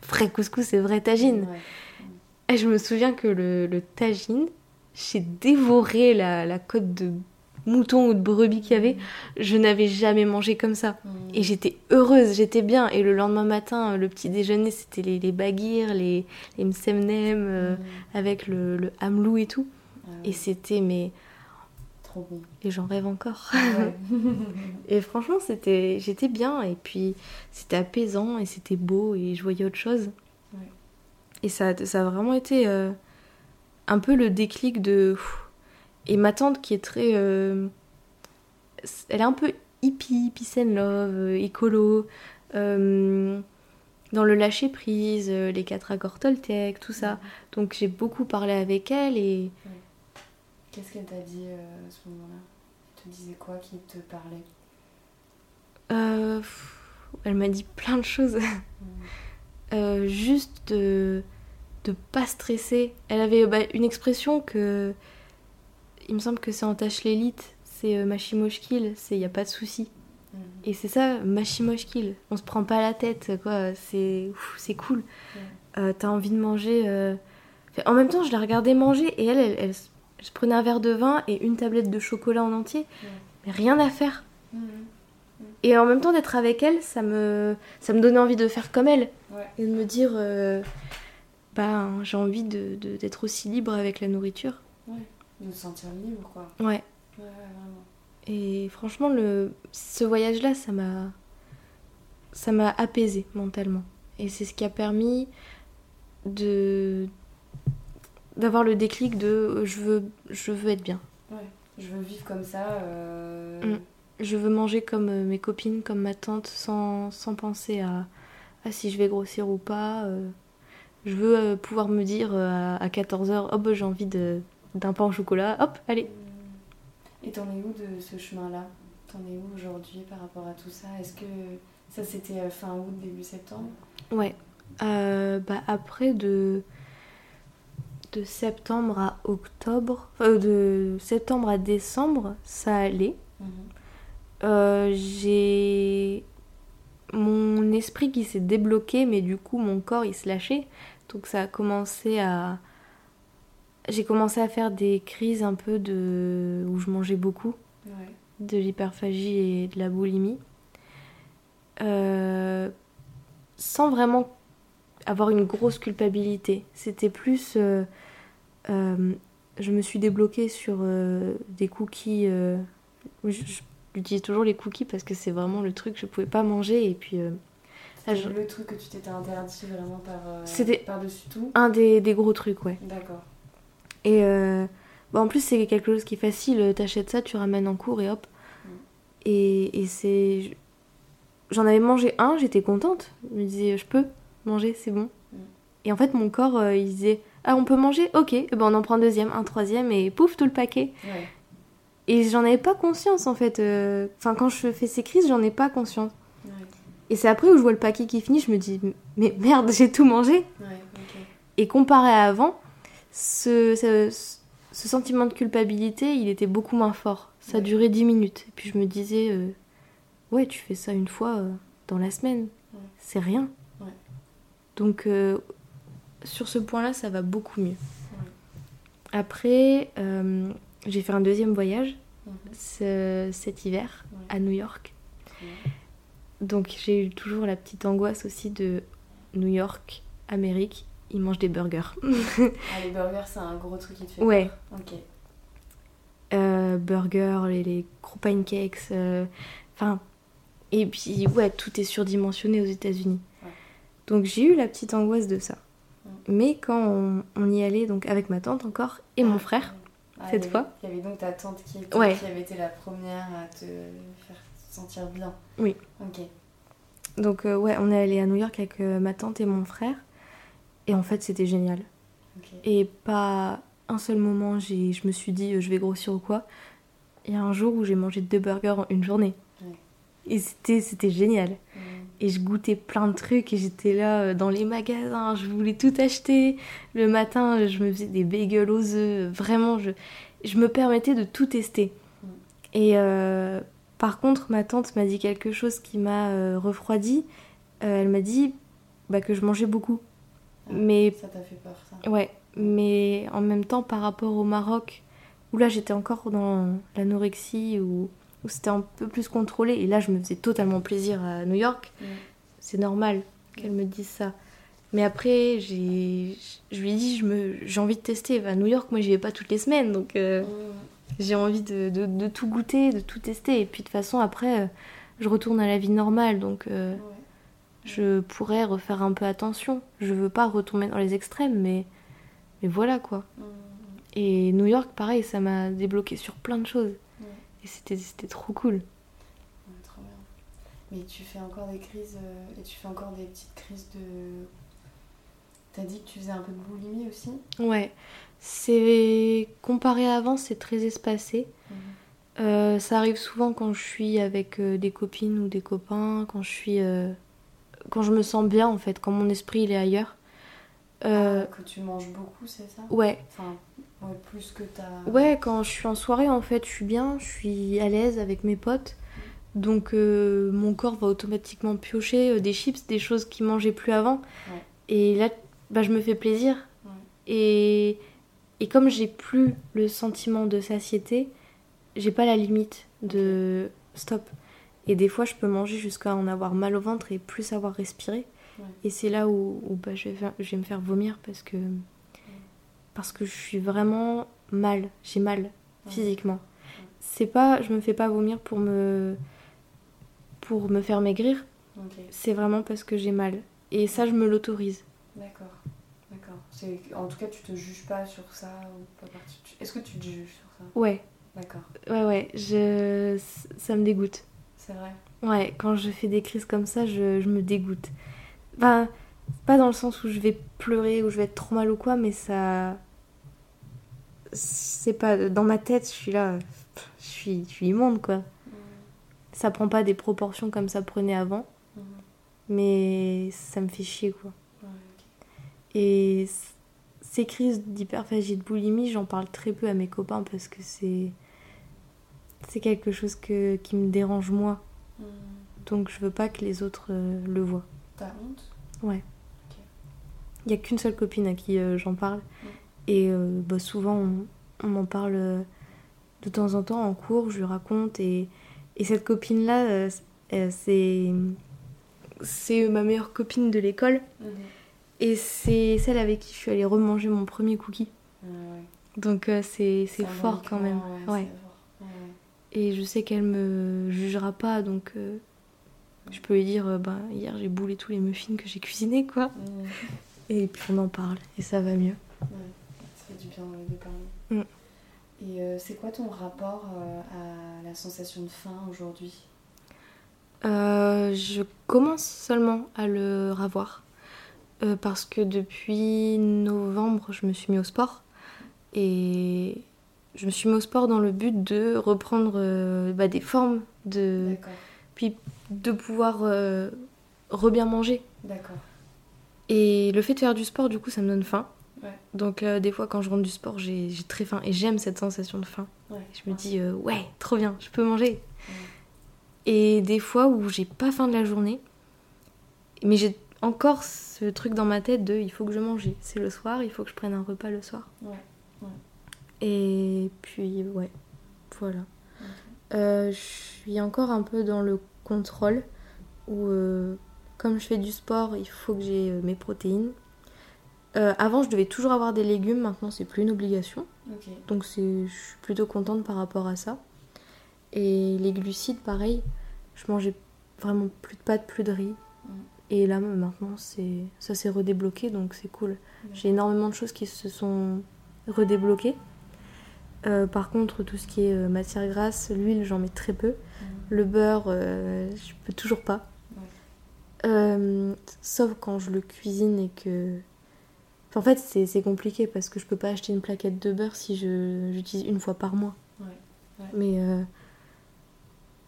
vrais couscous et vrais tagines. Ouais. Et je me souviens que le, le tagine, j'ai dévoré la, la côte de mouton ou de brebis qu'il y avait. Je n'avais jamais mangé comme ça. Mm. Et j'étais heureuse, j'étais bien. Et le lendemain matin, le petit déjeuner, c'était les, les baguirs, les, les msemnem euh, Mm. avec le, le hamelou et tout. Ah Et c'était, mais. trop bon. Et j'en rêve encore. Ouais. Et franchement, c'était, j'étais bien. Et puis, c'était apaisant et c'était beau et je voyais autre chose. Ouais. Et ça, a- ça a vraiment été euh, un peu le déclic de. pff. Et ma tante qui est très. euh, elle est un peu hippie, peace and love, euh, écolo. euh, dans le lâcher prise, euh, les quatre accords Toltec, tout ça. Donc j'ai beaucoup parlé avec elle et Qu'est-ce qu'elle t'a dit à ce moment-là? Elle te disait quoi qui te parlait? Euh, elle m'a dit plein de choses. Mm. Juste de de pas stresser. Elle avait bah, une expression que il me semble que c'est en tâche l'élite, c'est euh, machimoshkil, c'est y a pas de souci. Mm. Et c'est ça, machimoshkil. On se prend pas la tête, quoi. C'est cool. Euh, T'as envie de manger. euh, En même temps, je la regardais manger et elle, elle, elle se- elle se prenait un verre de vin et une tablette de chocolat en entier. Mais rien à faire. Mm. Et en même temps d'être avec elle, ça me, ça me donnait envie de faire comme elle. Ouais. Et de me dire, euh, bah, j'ai envie de- de- d'être aussi libre avec la nourriture. De te sentir libre, quoi. Ouais. Ouais, ouais, vraiment. Et franchement, le, ce voyage-là, ça m'a, ça m'a apaisé mentalement. Et c'est ce qui a permis de, d'avoir le déclic de, euh, je veux, je veux être bien. Ouais. Je veux vivre comme ça. euh, Mm. Je veux manger comme euh, mes copines, comme ma tante, sans, sans penser à, à si je vais grossir ou pas. euh. Je veux pouvoir me dire à, à 14h, hop, j'ai envie de, d'un pain au chocolat, hop, allez. Et t'en es où de ce chemin-là? T'en es où aujourd'hui par rapport à tout ça? Est-ce que ça c'était euh, fin août, début septembre? Ouais. Euh, bah, après, de, de septembre à octobre, euh, de septembre à décembre, ça allait. Mhm. Euh, j'ai mon esprit qui s'est débloqué, mais du coup mon corps il se lâchait. Donc ça a commencé à. J'ai commencé à faire des crises un peu de. où je mangeais beaucoup, Ouais. de l'hyperphagie et de la boulimie. Euh, Sans vraiment avoir une grosse culpabilité. C'était plus. euh, euh, je me suis débloquée sur des cookies. J'utilise toujours les cookies parce que c'est vraiment le truc que je pouvais pas manger. Et puis, je- le truc que tu t'étais interdit vraiment par, par-dessus tout. un des, des gros trucs, ouais. D'accord. Et euh, bah, en plus, c'est quelque chose qui est facile. T'achètes ça, tu ramènes en cours et hop. Mm. Et, et c'est. J'en avais mangé un, j'étais contente. Je me disais, je peux manger, c'est bon. Mm. Et en fait, mon corps, euh, il disait, ah, on peut manger? Ok, ben, on en prend un deuxième, un troisième, et pouf, tout le paquet. Ouais. Et j'en avais pas conscience, en fait. euh, Enfin, quand je fais ces crises, j'en ai pas conscience. Ouais. Et c'est après où je vois le paquet qui finit, je me dis, mais merde, j'ai tout mangé. Ouais. Et comparé à avant, ce, ce, ce sentiment de culpabilité, il était beaucoup moins fort. Ça durait 10 minutes. Et puis je me disais, euh, ouais, tu fais ça une fois euh, dans la semaine. Ouais. C'est rien. Ouais. Donc euh, sur ce point-là, ça va beaucoup mieux. Après, j'ai fait un deuxième voyage Mhm. ce- cet hiver à New York. Donc j'ai eu toujours la petite angoisse aussi de New York, Amérique, ils mangent des burgers. Ah, les burgers, c'est un gros truc qui te fait Ouais. peur. Ok. euh, burgers, les, les gros pancakes, euh, enfin, et puis ouais, tout est surdimensionné aux États-Unis. Ouais. Donc j'ai eu la petite angoisse de ça. Mm. Mais quand on, on y allait, donc avec ma tante encore et mon frère, Ah, cette il y fois. Il y avait donc ta tante qui, était- Ouais. qui avait été la première à te faire sentir bien. Oui. Ok. donc euh, ouais, on est allé à New York avec euh, ma tante et mon frère, et en fait c'était génial. Et pas un seul moment, j'ai, je me suis dit euh, je vais grossir ou quoi. Il y a un jour où j'ai mangé deux burgers en une journée. Ouais. Et c'était, c'était génial. Et je goûtais plein de trucs et j'étais là euh, dans les magasins, je voulais tout acheter. Le matin, je me faisais des bagels aux œufs. Vraiment, je, je me permettais de tout tester. Mm. Et euh, par contre, ma tante m'a dit quelque chose qui m'a refroidi. Euh, elle m'a dit bah, que je mangeais beaucoup. Ah, Mais Ça t'a fait peur, ça. Ouais, mais en même temps, par rapport au Maroc, où là j'étais encore dans l'anorexie, où, où c'était un peu plus contrôlé, et là je me faisais totalement plaisir à New York, Mm. c'est normal qu'elle me dise ça. Mais après, j'ai, je lui ai dit, je me, j'ai envie de tester. À New York, moi j'y vais pas toutes les semaines, donc euh, Mm. j'ai envie de, de- de tout goûter, de tout tester. Et puis de toute façon, après, euh, je retourne à la vie normale, donc euh, Ouais. Je pourrais refaire un peu attention. Je veux pas retomber dans les extrêmes, mais, mais voilà quoi. Mm. Et New York, pareil, ça m'a débloqué sur plein de choses. Ouais. Et c'était, c'était trop cool. Ouais, trop bien. Mais tu fais encore des crises euh, et tu fais encore des petites crises de. T'as dit que tu faisais un peu de boulimie aussi? Ouais, c'est comparé à avant, c'est très espacé. Euh, ça arrive souvent quand je suis avec euh, des copines ou des copains, quand je suis, quand je me sens bien en fait, quand mon esprit il est ailleurs. Euh, Ah, Que tu manges beaucoup, c'est ça? Ouais, Enfin, ouais, plus que ta. ouais, quand je suis en soirée en fait, je suis bien, je suis à l'aise avec mes potes. Donc euh, mon corps va automatiquement piocher euh, des chips, des choses qu'il mangeait plus avant. Ouais. Et là, bah, je me fais plaisir. Ouais. Et, et comme j'ai plus le sentiment de satiété, j'ai pas la limite de stop. Et des fois, je peux manger jusqu'à en avoir mal au ventre et plus savoir respirer. Ouais. Et c'est là où, où, bah, je, vais faire- je vais me faire vomir parce que, parce que je suis vraiment mal. J'ai mal Ouais. physiquement. C'est pas, je me fais pas vomir pour me, pour me faire maigrir. C'est vraiment parce que j'ai mal. Et ça, je me l'autorise. d'accord. D'accord. En tout cas, tu te juges pas sur ça ou Est-ce que tu te juges sur ça? Ouais, D'accord. ouais, ouais. Je, ça me dégoûte. C'est vrai. Ouais, quand je fais des crises comme ça, je, je me dégoûte. Enfin, pas dans le sens où je vais pleurer ou je vais être trop mal ou quoi, mais ça. C'est pas. Dans ma tête, je suis là. Je suis, je suis immonde, quoi. Mm. Ça prend pas des proportions comme ça prenait avant, Mhm. mais ça me fait chier, quoi. Et ces crises d'hyperphagie de boulimie, j'en parle très peu à mes copains parce que c'est c'est quelque chose que, qui me dérange moi. Hmm. Donc je veux pas que les autres euh, le voient. T'as honte? Ouais. Il y a qu'une seule copine à qui euh, j'en parle. Hmm. Et euh, bah, souvent on, on m'en parle de temps en temps en cours, je lui raconte. Et, et cette copine-là, c'est c'est ma meilleure copine de l'école. Hmm. Et c'est celle avec qui je suis allée remanger mon premier cookie. Ah Donc c'est fort quand même. ouais. Et je sais qu'elle me jugera pas, donc euh, je peux lui dire, euh, bah, hier j'ai boulé tous les muffins que j'ai cuisinés, quoi. Et puis on en parle, et ça va mieux. Ouais, ça fait du bien de parler. Mm. Et euh, c'est quoi ton rapport à la sensation de faim aujourd'hui? Je commence seulement à le revoir. parce que depuis novembre, je me suis mis au sport. Et je me suis mis au sport dans le but de reprendre euh, bah, des formes, de... puis de pouvoir euh, re-bien manger. D'accord. Et le fait de faire du sport, du coup, ça me donne faim. Donc euh, des fois, quand je rentre du sport, j'ai très faim et j'aime cette sensation de faim. Je me dis, ouais, trop bien, je peux manger. Et des fois où j'ai pas faim de la journée, mais j'ai encore ce truc dans ma tête de il faut que je mange. C'est le soir, il faut que je prenne un repas le soir. Ouais. Et puis, ouais, voilà. Euh, je suis encore un peu dans le contrôle où, euh, comme je fais du sport, il faut que j'ai euh, mes protéines. avant, je devais toujours avoir des légumes, maintenant, c'est plus une obligation. Donc, je suis plutôt contente par rapport à ça. Et les glucides, pareil, je mangeais vraiment plus de pâtes, plus de riz. Mm. Et là, maintenant, ça s'est redébloqué, donc c'est cool. J'ai énormément de choses qui se sont redébloquées. Euh, par contre, tout ce qui est euh, matière grasse, l'huile, j'en mets très peu. Mhm. Le beurre, euh, je peux toujours pas. sauf quand je le cuisine et que. en fait, c'est compliqué parce que je peux pas acheter une plaquette de beurre si j'utilise une fois par mois. Mais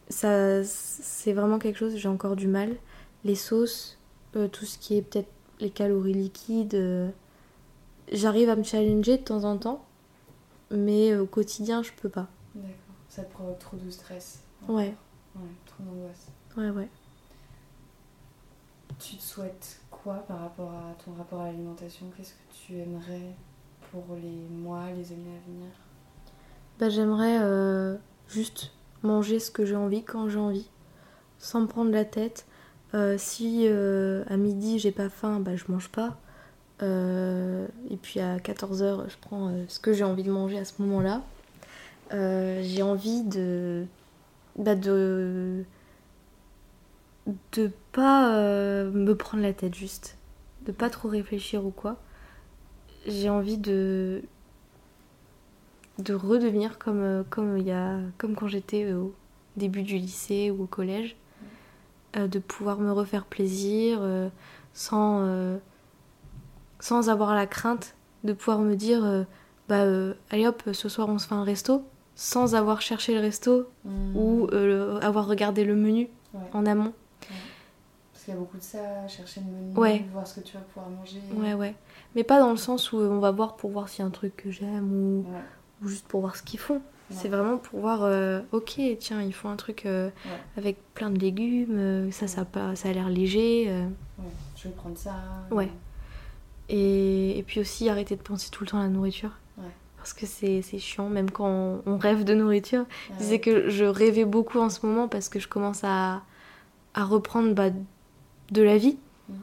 ça, c'est vraiment quelque chose, j'ai encore du mal. Les sauces, tout ce qui est peut-être les calories liquides, j'arrive à me challenger de temps en temps mais au quotidien, je peux pas. D'accord. Ça te provoque trop de stress. Ouais. Ouais, trop d'angoisse. Ouais, ouais. Tu te souhaites quoi par rapport à ton rapport à l'alimentation? Qu'est-ce que tu aimerais pour les mois, les années à venir? Bah, J'aimerais euh, juste manger ce que j'ai envie quand j'ai envie, sans me prendre la tête. Euh, si euh, à midi j'ai pas faim, bah, je mange pas. Euh, et puis à 14h, je prends euh, ce que j'ai envie de manger à ce moment-là. Euh, j'ai envie de. Bah de. de pas me prendre la tête juste. De pas trop réfléchir ou quoi. J'ai envie de. de redevenir comme, comme, y a, comme quand j'étais au début du lycée ou au collège. de pouvoir me refaire plaisir sans sans avoir la crainte de pouvoir me dire euh, bah euh, allez hop ce soir on se fait un resto sans avoir cherché le resto hmm. ou euh, avoir regardé le menu en amont. Parce qu'il y a beaucoup de ça, chercher le menu, voir ce que tu vas pouvoir manger. Ouais, ouais. Mais pas dans le sens où on va voir pour voir s'il y a un truc que j'aime ou, ou, juste pour voir ce qu'ils font. C'est vraiment pour voir, ok, tiens, ils font un truc avec plein de légumes, ça, ça, ça a l'air léger. je vais prendre ça. Ouais. Et, et, puis aussi arrêter de penser tout le temps à la nourriture. Parce que c'est chiant, même quand on, rêve de nourriture. Je disais que je rêvais beaucoup en ce moment parce que je commence à, à reprendre bah, de la vie. Mm.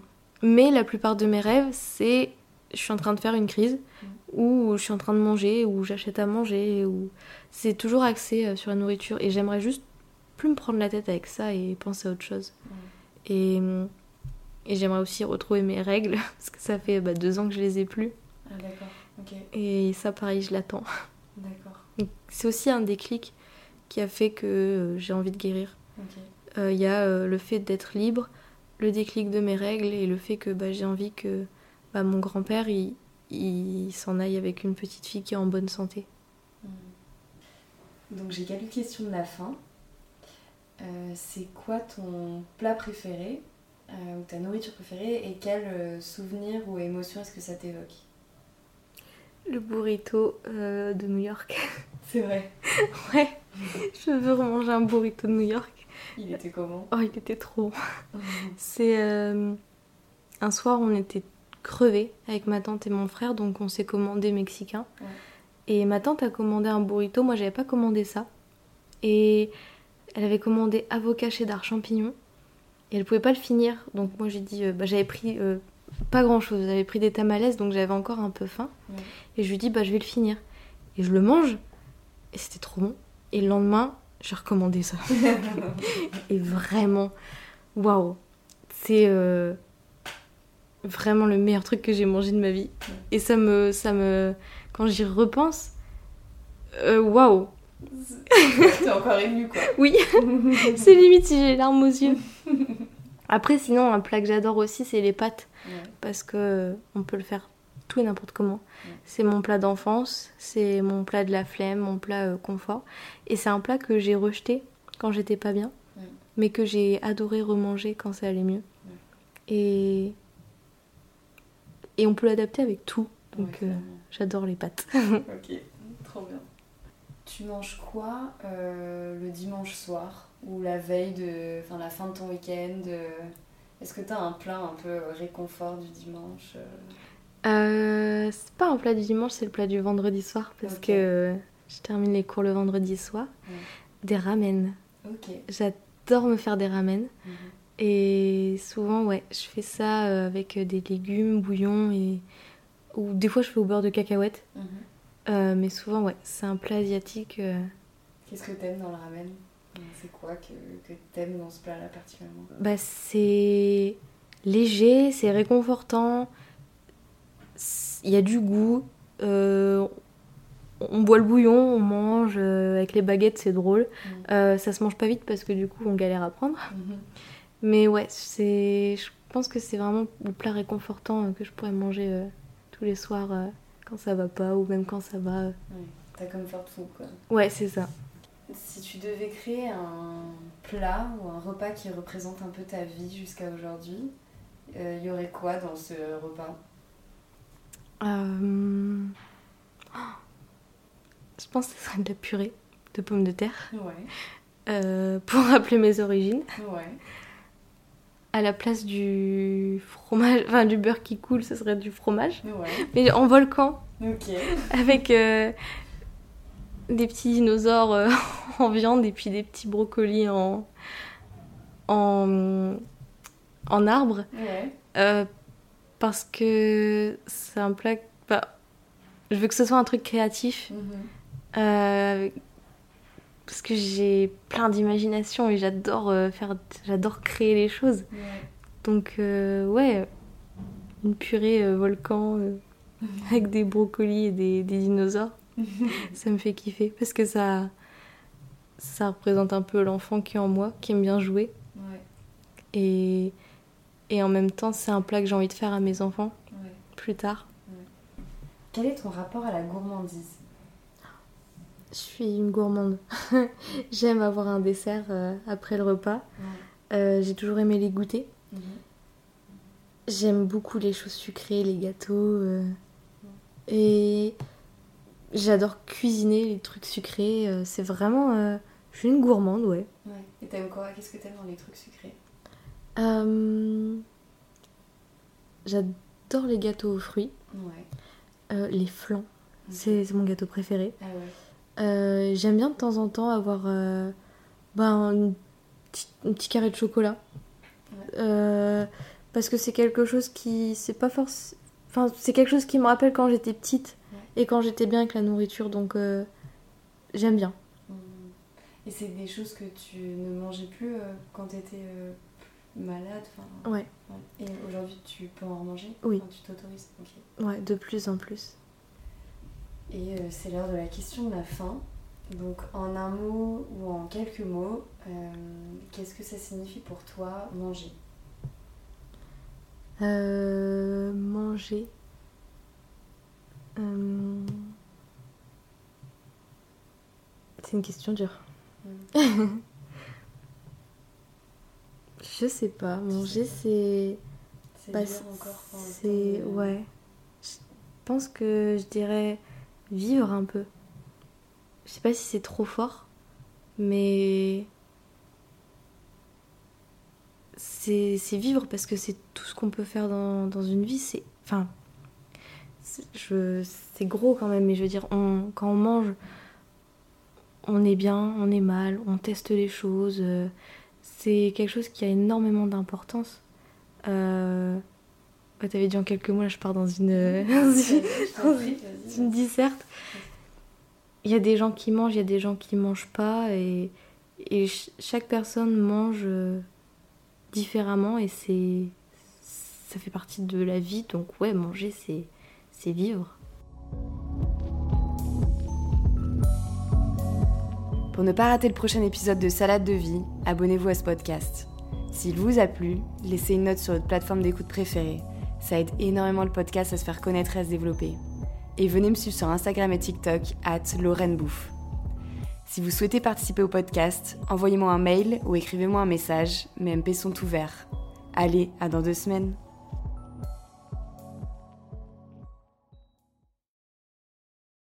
Mais la plupart de mes rêves, c'est je suis en train de faire une crise, mm. ou je suis en train de manger, ou j'achète à manger, ou c'est toujours axé euh, sur la nourriture. Et j'aimerais juste plus me prendre la tête avec ça et penser à autre chose. Et hum, et j'aimerais aussi retrouver mes règles, parce que ça fait bah, deux ans que je les ai plus. Ah d'accord, ok. Et ça, pareil, je l'attends. D'accord. C'est aussi un déclic qui a fait que euh, j'ai envie de guérir. Il euh, y a euh, le fait d'être libre, le déclic de mes règles et le fait que bah, j'ai envie que bah, mon grand-père il, il s'en aille avec une petite fille qui est en bonne santé. Hmm. Donc j'ai quelques questions de la fin. c'est quoi ton plat préféré? Ou ta nourriture préférée et quel souvenir ou émotion est-ce que ça t'évoque? Le burrito de New York. C'est vrai Ouais, je veux remanger un burrito de New York. Il était comment? Oh, il était trop. C'est un soir, on était crevés avec ma tante et mon frère, donc on s'est commandé mexicain. Et ma tante a commandé un burrito, moi j'avais pas commandé ça. Et elle avait commandé avocat cheddar champignon. Et elle pouvait pas le finir, donc moi j'ai dit, euh, bah, j'avais pris euh, pas grand chose, j'avais pris des tamales, donc j'avais encore un peu faim. Et je lui dis, bah je vais le finir. Et je le mange, et c'était trop bon. Et le lendemain, j'ai recommandé ça. et vraiment, waouh! C'est. Euh, vraiment le meilleur truc que j'ai mangé de ma vie. Et ça me, ça me, quand j'y repense, euh, waouh. T'es encore ému quoi. Oui, c'est limite si j'ai les larmes aux yeux. Après, sinon, un plat que j'adore aussi, c'est les pâtes. Parce que on peut le faire tout et n'importe comment. C'est mon plat d'enfance, c'est mon plat de la flemme, mon plat euh, confort. Et c'est un plat que j'ai rejeté quand j'étais pas bien, mais que j'ai adoré remanger quand ça allait mieux. Et et on peut l'adapter avec tout. Donc euh, j'adore les pâtes. ok, trop bien. Tu manges quoi euh, le dimanche soir? Ou la veille de. Enfin, la fin de ton week-end euh, Est-ce que tu as un plat un peu réconfort du dimanche C'est pas un plat du dimanche, c'est le plat du vendredi soir parce que je termine les cours le vendredi soir. Des ramen. Ok. J'adore me faire des ramen. Mhm. Et souvent, ouais, je fais ça euh, avec des légumes, bouillon et. Ou des fois, je fais au beurre de cacahuète. Mhm. Euh, mais souvent, ouais, c'est un plat asiatique. Euh. Qu'est-ce que t'aimes dans le ramen? C'est quoi que, que t'aimes dans ce plat-là particulièrement? Bah, c'est léger, c'est réconfortant. Il y a du goût. on boit le bouillon, on mange avec les baguettes, c'est drôle. Mhm. ça se mange pas vite parce que du coup, on galère à prendre. Mhm. Mais ouais, c'est, je pense que c'est vraiment le plat réconfortant euh, que je pourrais manger euh, tous les soirs euh, quand ça va pas ou même quand ça va. Ouais, t'as comfort food quoi. Ouais, c'est ça. Si tu devais créer un plat ou un repas qui représente un peu ta vie jusqu'à aujourd'hui, il y aurait quoi dans ce repas? Je pense que ce serait de la purée de pommes de terre. Ouais. pour rappeler mes origines. Ouais à la place du fromage, enfin du beurre qui coule, ce serait du fromage. Ouais. Mais en volcan. Ok. Avec euh, des petits dinosaures euh, en viande et puis des petits brocolis en, en, en arbre. Ouais. Euh, parce que c'est un plat. Bah, je veux que ce soit un truc créatif. Mm parce que j'ai plein d'imagination et j'adore euh, faire j'adore créer les choses donc euh, ouais une purée euh, volcan avec des brocolis et des, dinosaures ça me fait kiffer parce que ça ça représente un peu l'enfant qui est en moi qui aime bien jouer et et en même temps c'est un plat que j'ai envie de faire à mes enfants plus tard quel est ton rapport à la gourmandise? Je suis une gourmande. J'aime avoir un dessert euh, après le repas. Euh, j'ai toujours aimé les goûter. Mhm. J'aime beaucoup les choses sucrées, les gâteaux. Euh, et j'adore cuisiner les trucs sucrés. c'est vraiment. je suis une gourmande, ouais. ouais. Et t'aimes quoi? Qu'est-ce que t'aimes dans les trucs sucrés? J'adore les gâteaux aux fruits. Ouais. les flans. C'est mon gâteau préféré. Ah ouais. Euh, j'aime bien de temps en temps avoir euh, ben, un, petit, carré de chocolat. Euh, parce que c'est quelque chose qui. C'est pas forcément. Enfin, c'est quelque chose qui me rappelle quand j'étais petite et quand j'étais bien avec la nourriture, donc j'aime bien. Et c'est des choses que tu ne mangeais plus quand tu étais malade ouais. Et aujourd'hui, tu peux en manger Oui. tu t'autorises Ouais, de plus en plus. Et euh, c'est l'heure de la question de la fin. Donc en un mot ou en quelques mots, euh, qu'est-ce que ça signifie pour toi manger euh. C'est une question dure. Je sais pas, manger c'est. C'est Bah, C'est. de- Ouais. Je pense que je dirais vivre un peu. Je sais pas si c'est trop fort, mais. C'est c'est vivre parce que c'est tout ce qu'on peut faire dans, dans une vie. C'est. Enfin. C'est- gros quand même, mais je veux dire, on, quand on mange, on est bien, on est mal, on teste les choses. euh, C'est quelque chose qui a énormément d'importance. Euh, Ouais, T'avais dit en quelques mots, là je pars dans une, dans vas-y. une disserte. Il y a des gens qui mangent, il y a des gens qui mangent pas, et, et ch- chaque personne mange euh, différemment, et c'est ça fait partie de la vie, donc ouais, manger c'est c'est vivre. Pour ne pas rater le prochain épisode de Salade de vie, abonnez-vous à ce podcast. S'il vous a plu, laissez une note sur votre plateforme d'écoute préférée. Ça aide énormément le podcast à se faire connaître et à se développer. Et venez me suivre sur Instagram et TikTok, at Lorraine Bouffe. Si vous souhaitez participer au podcast, envoyez-moi un mail ou écrivez-moi un message, mes MP sont ouverts. Allez, à dans deux semaines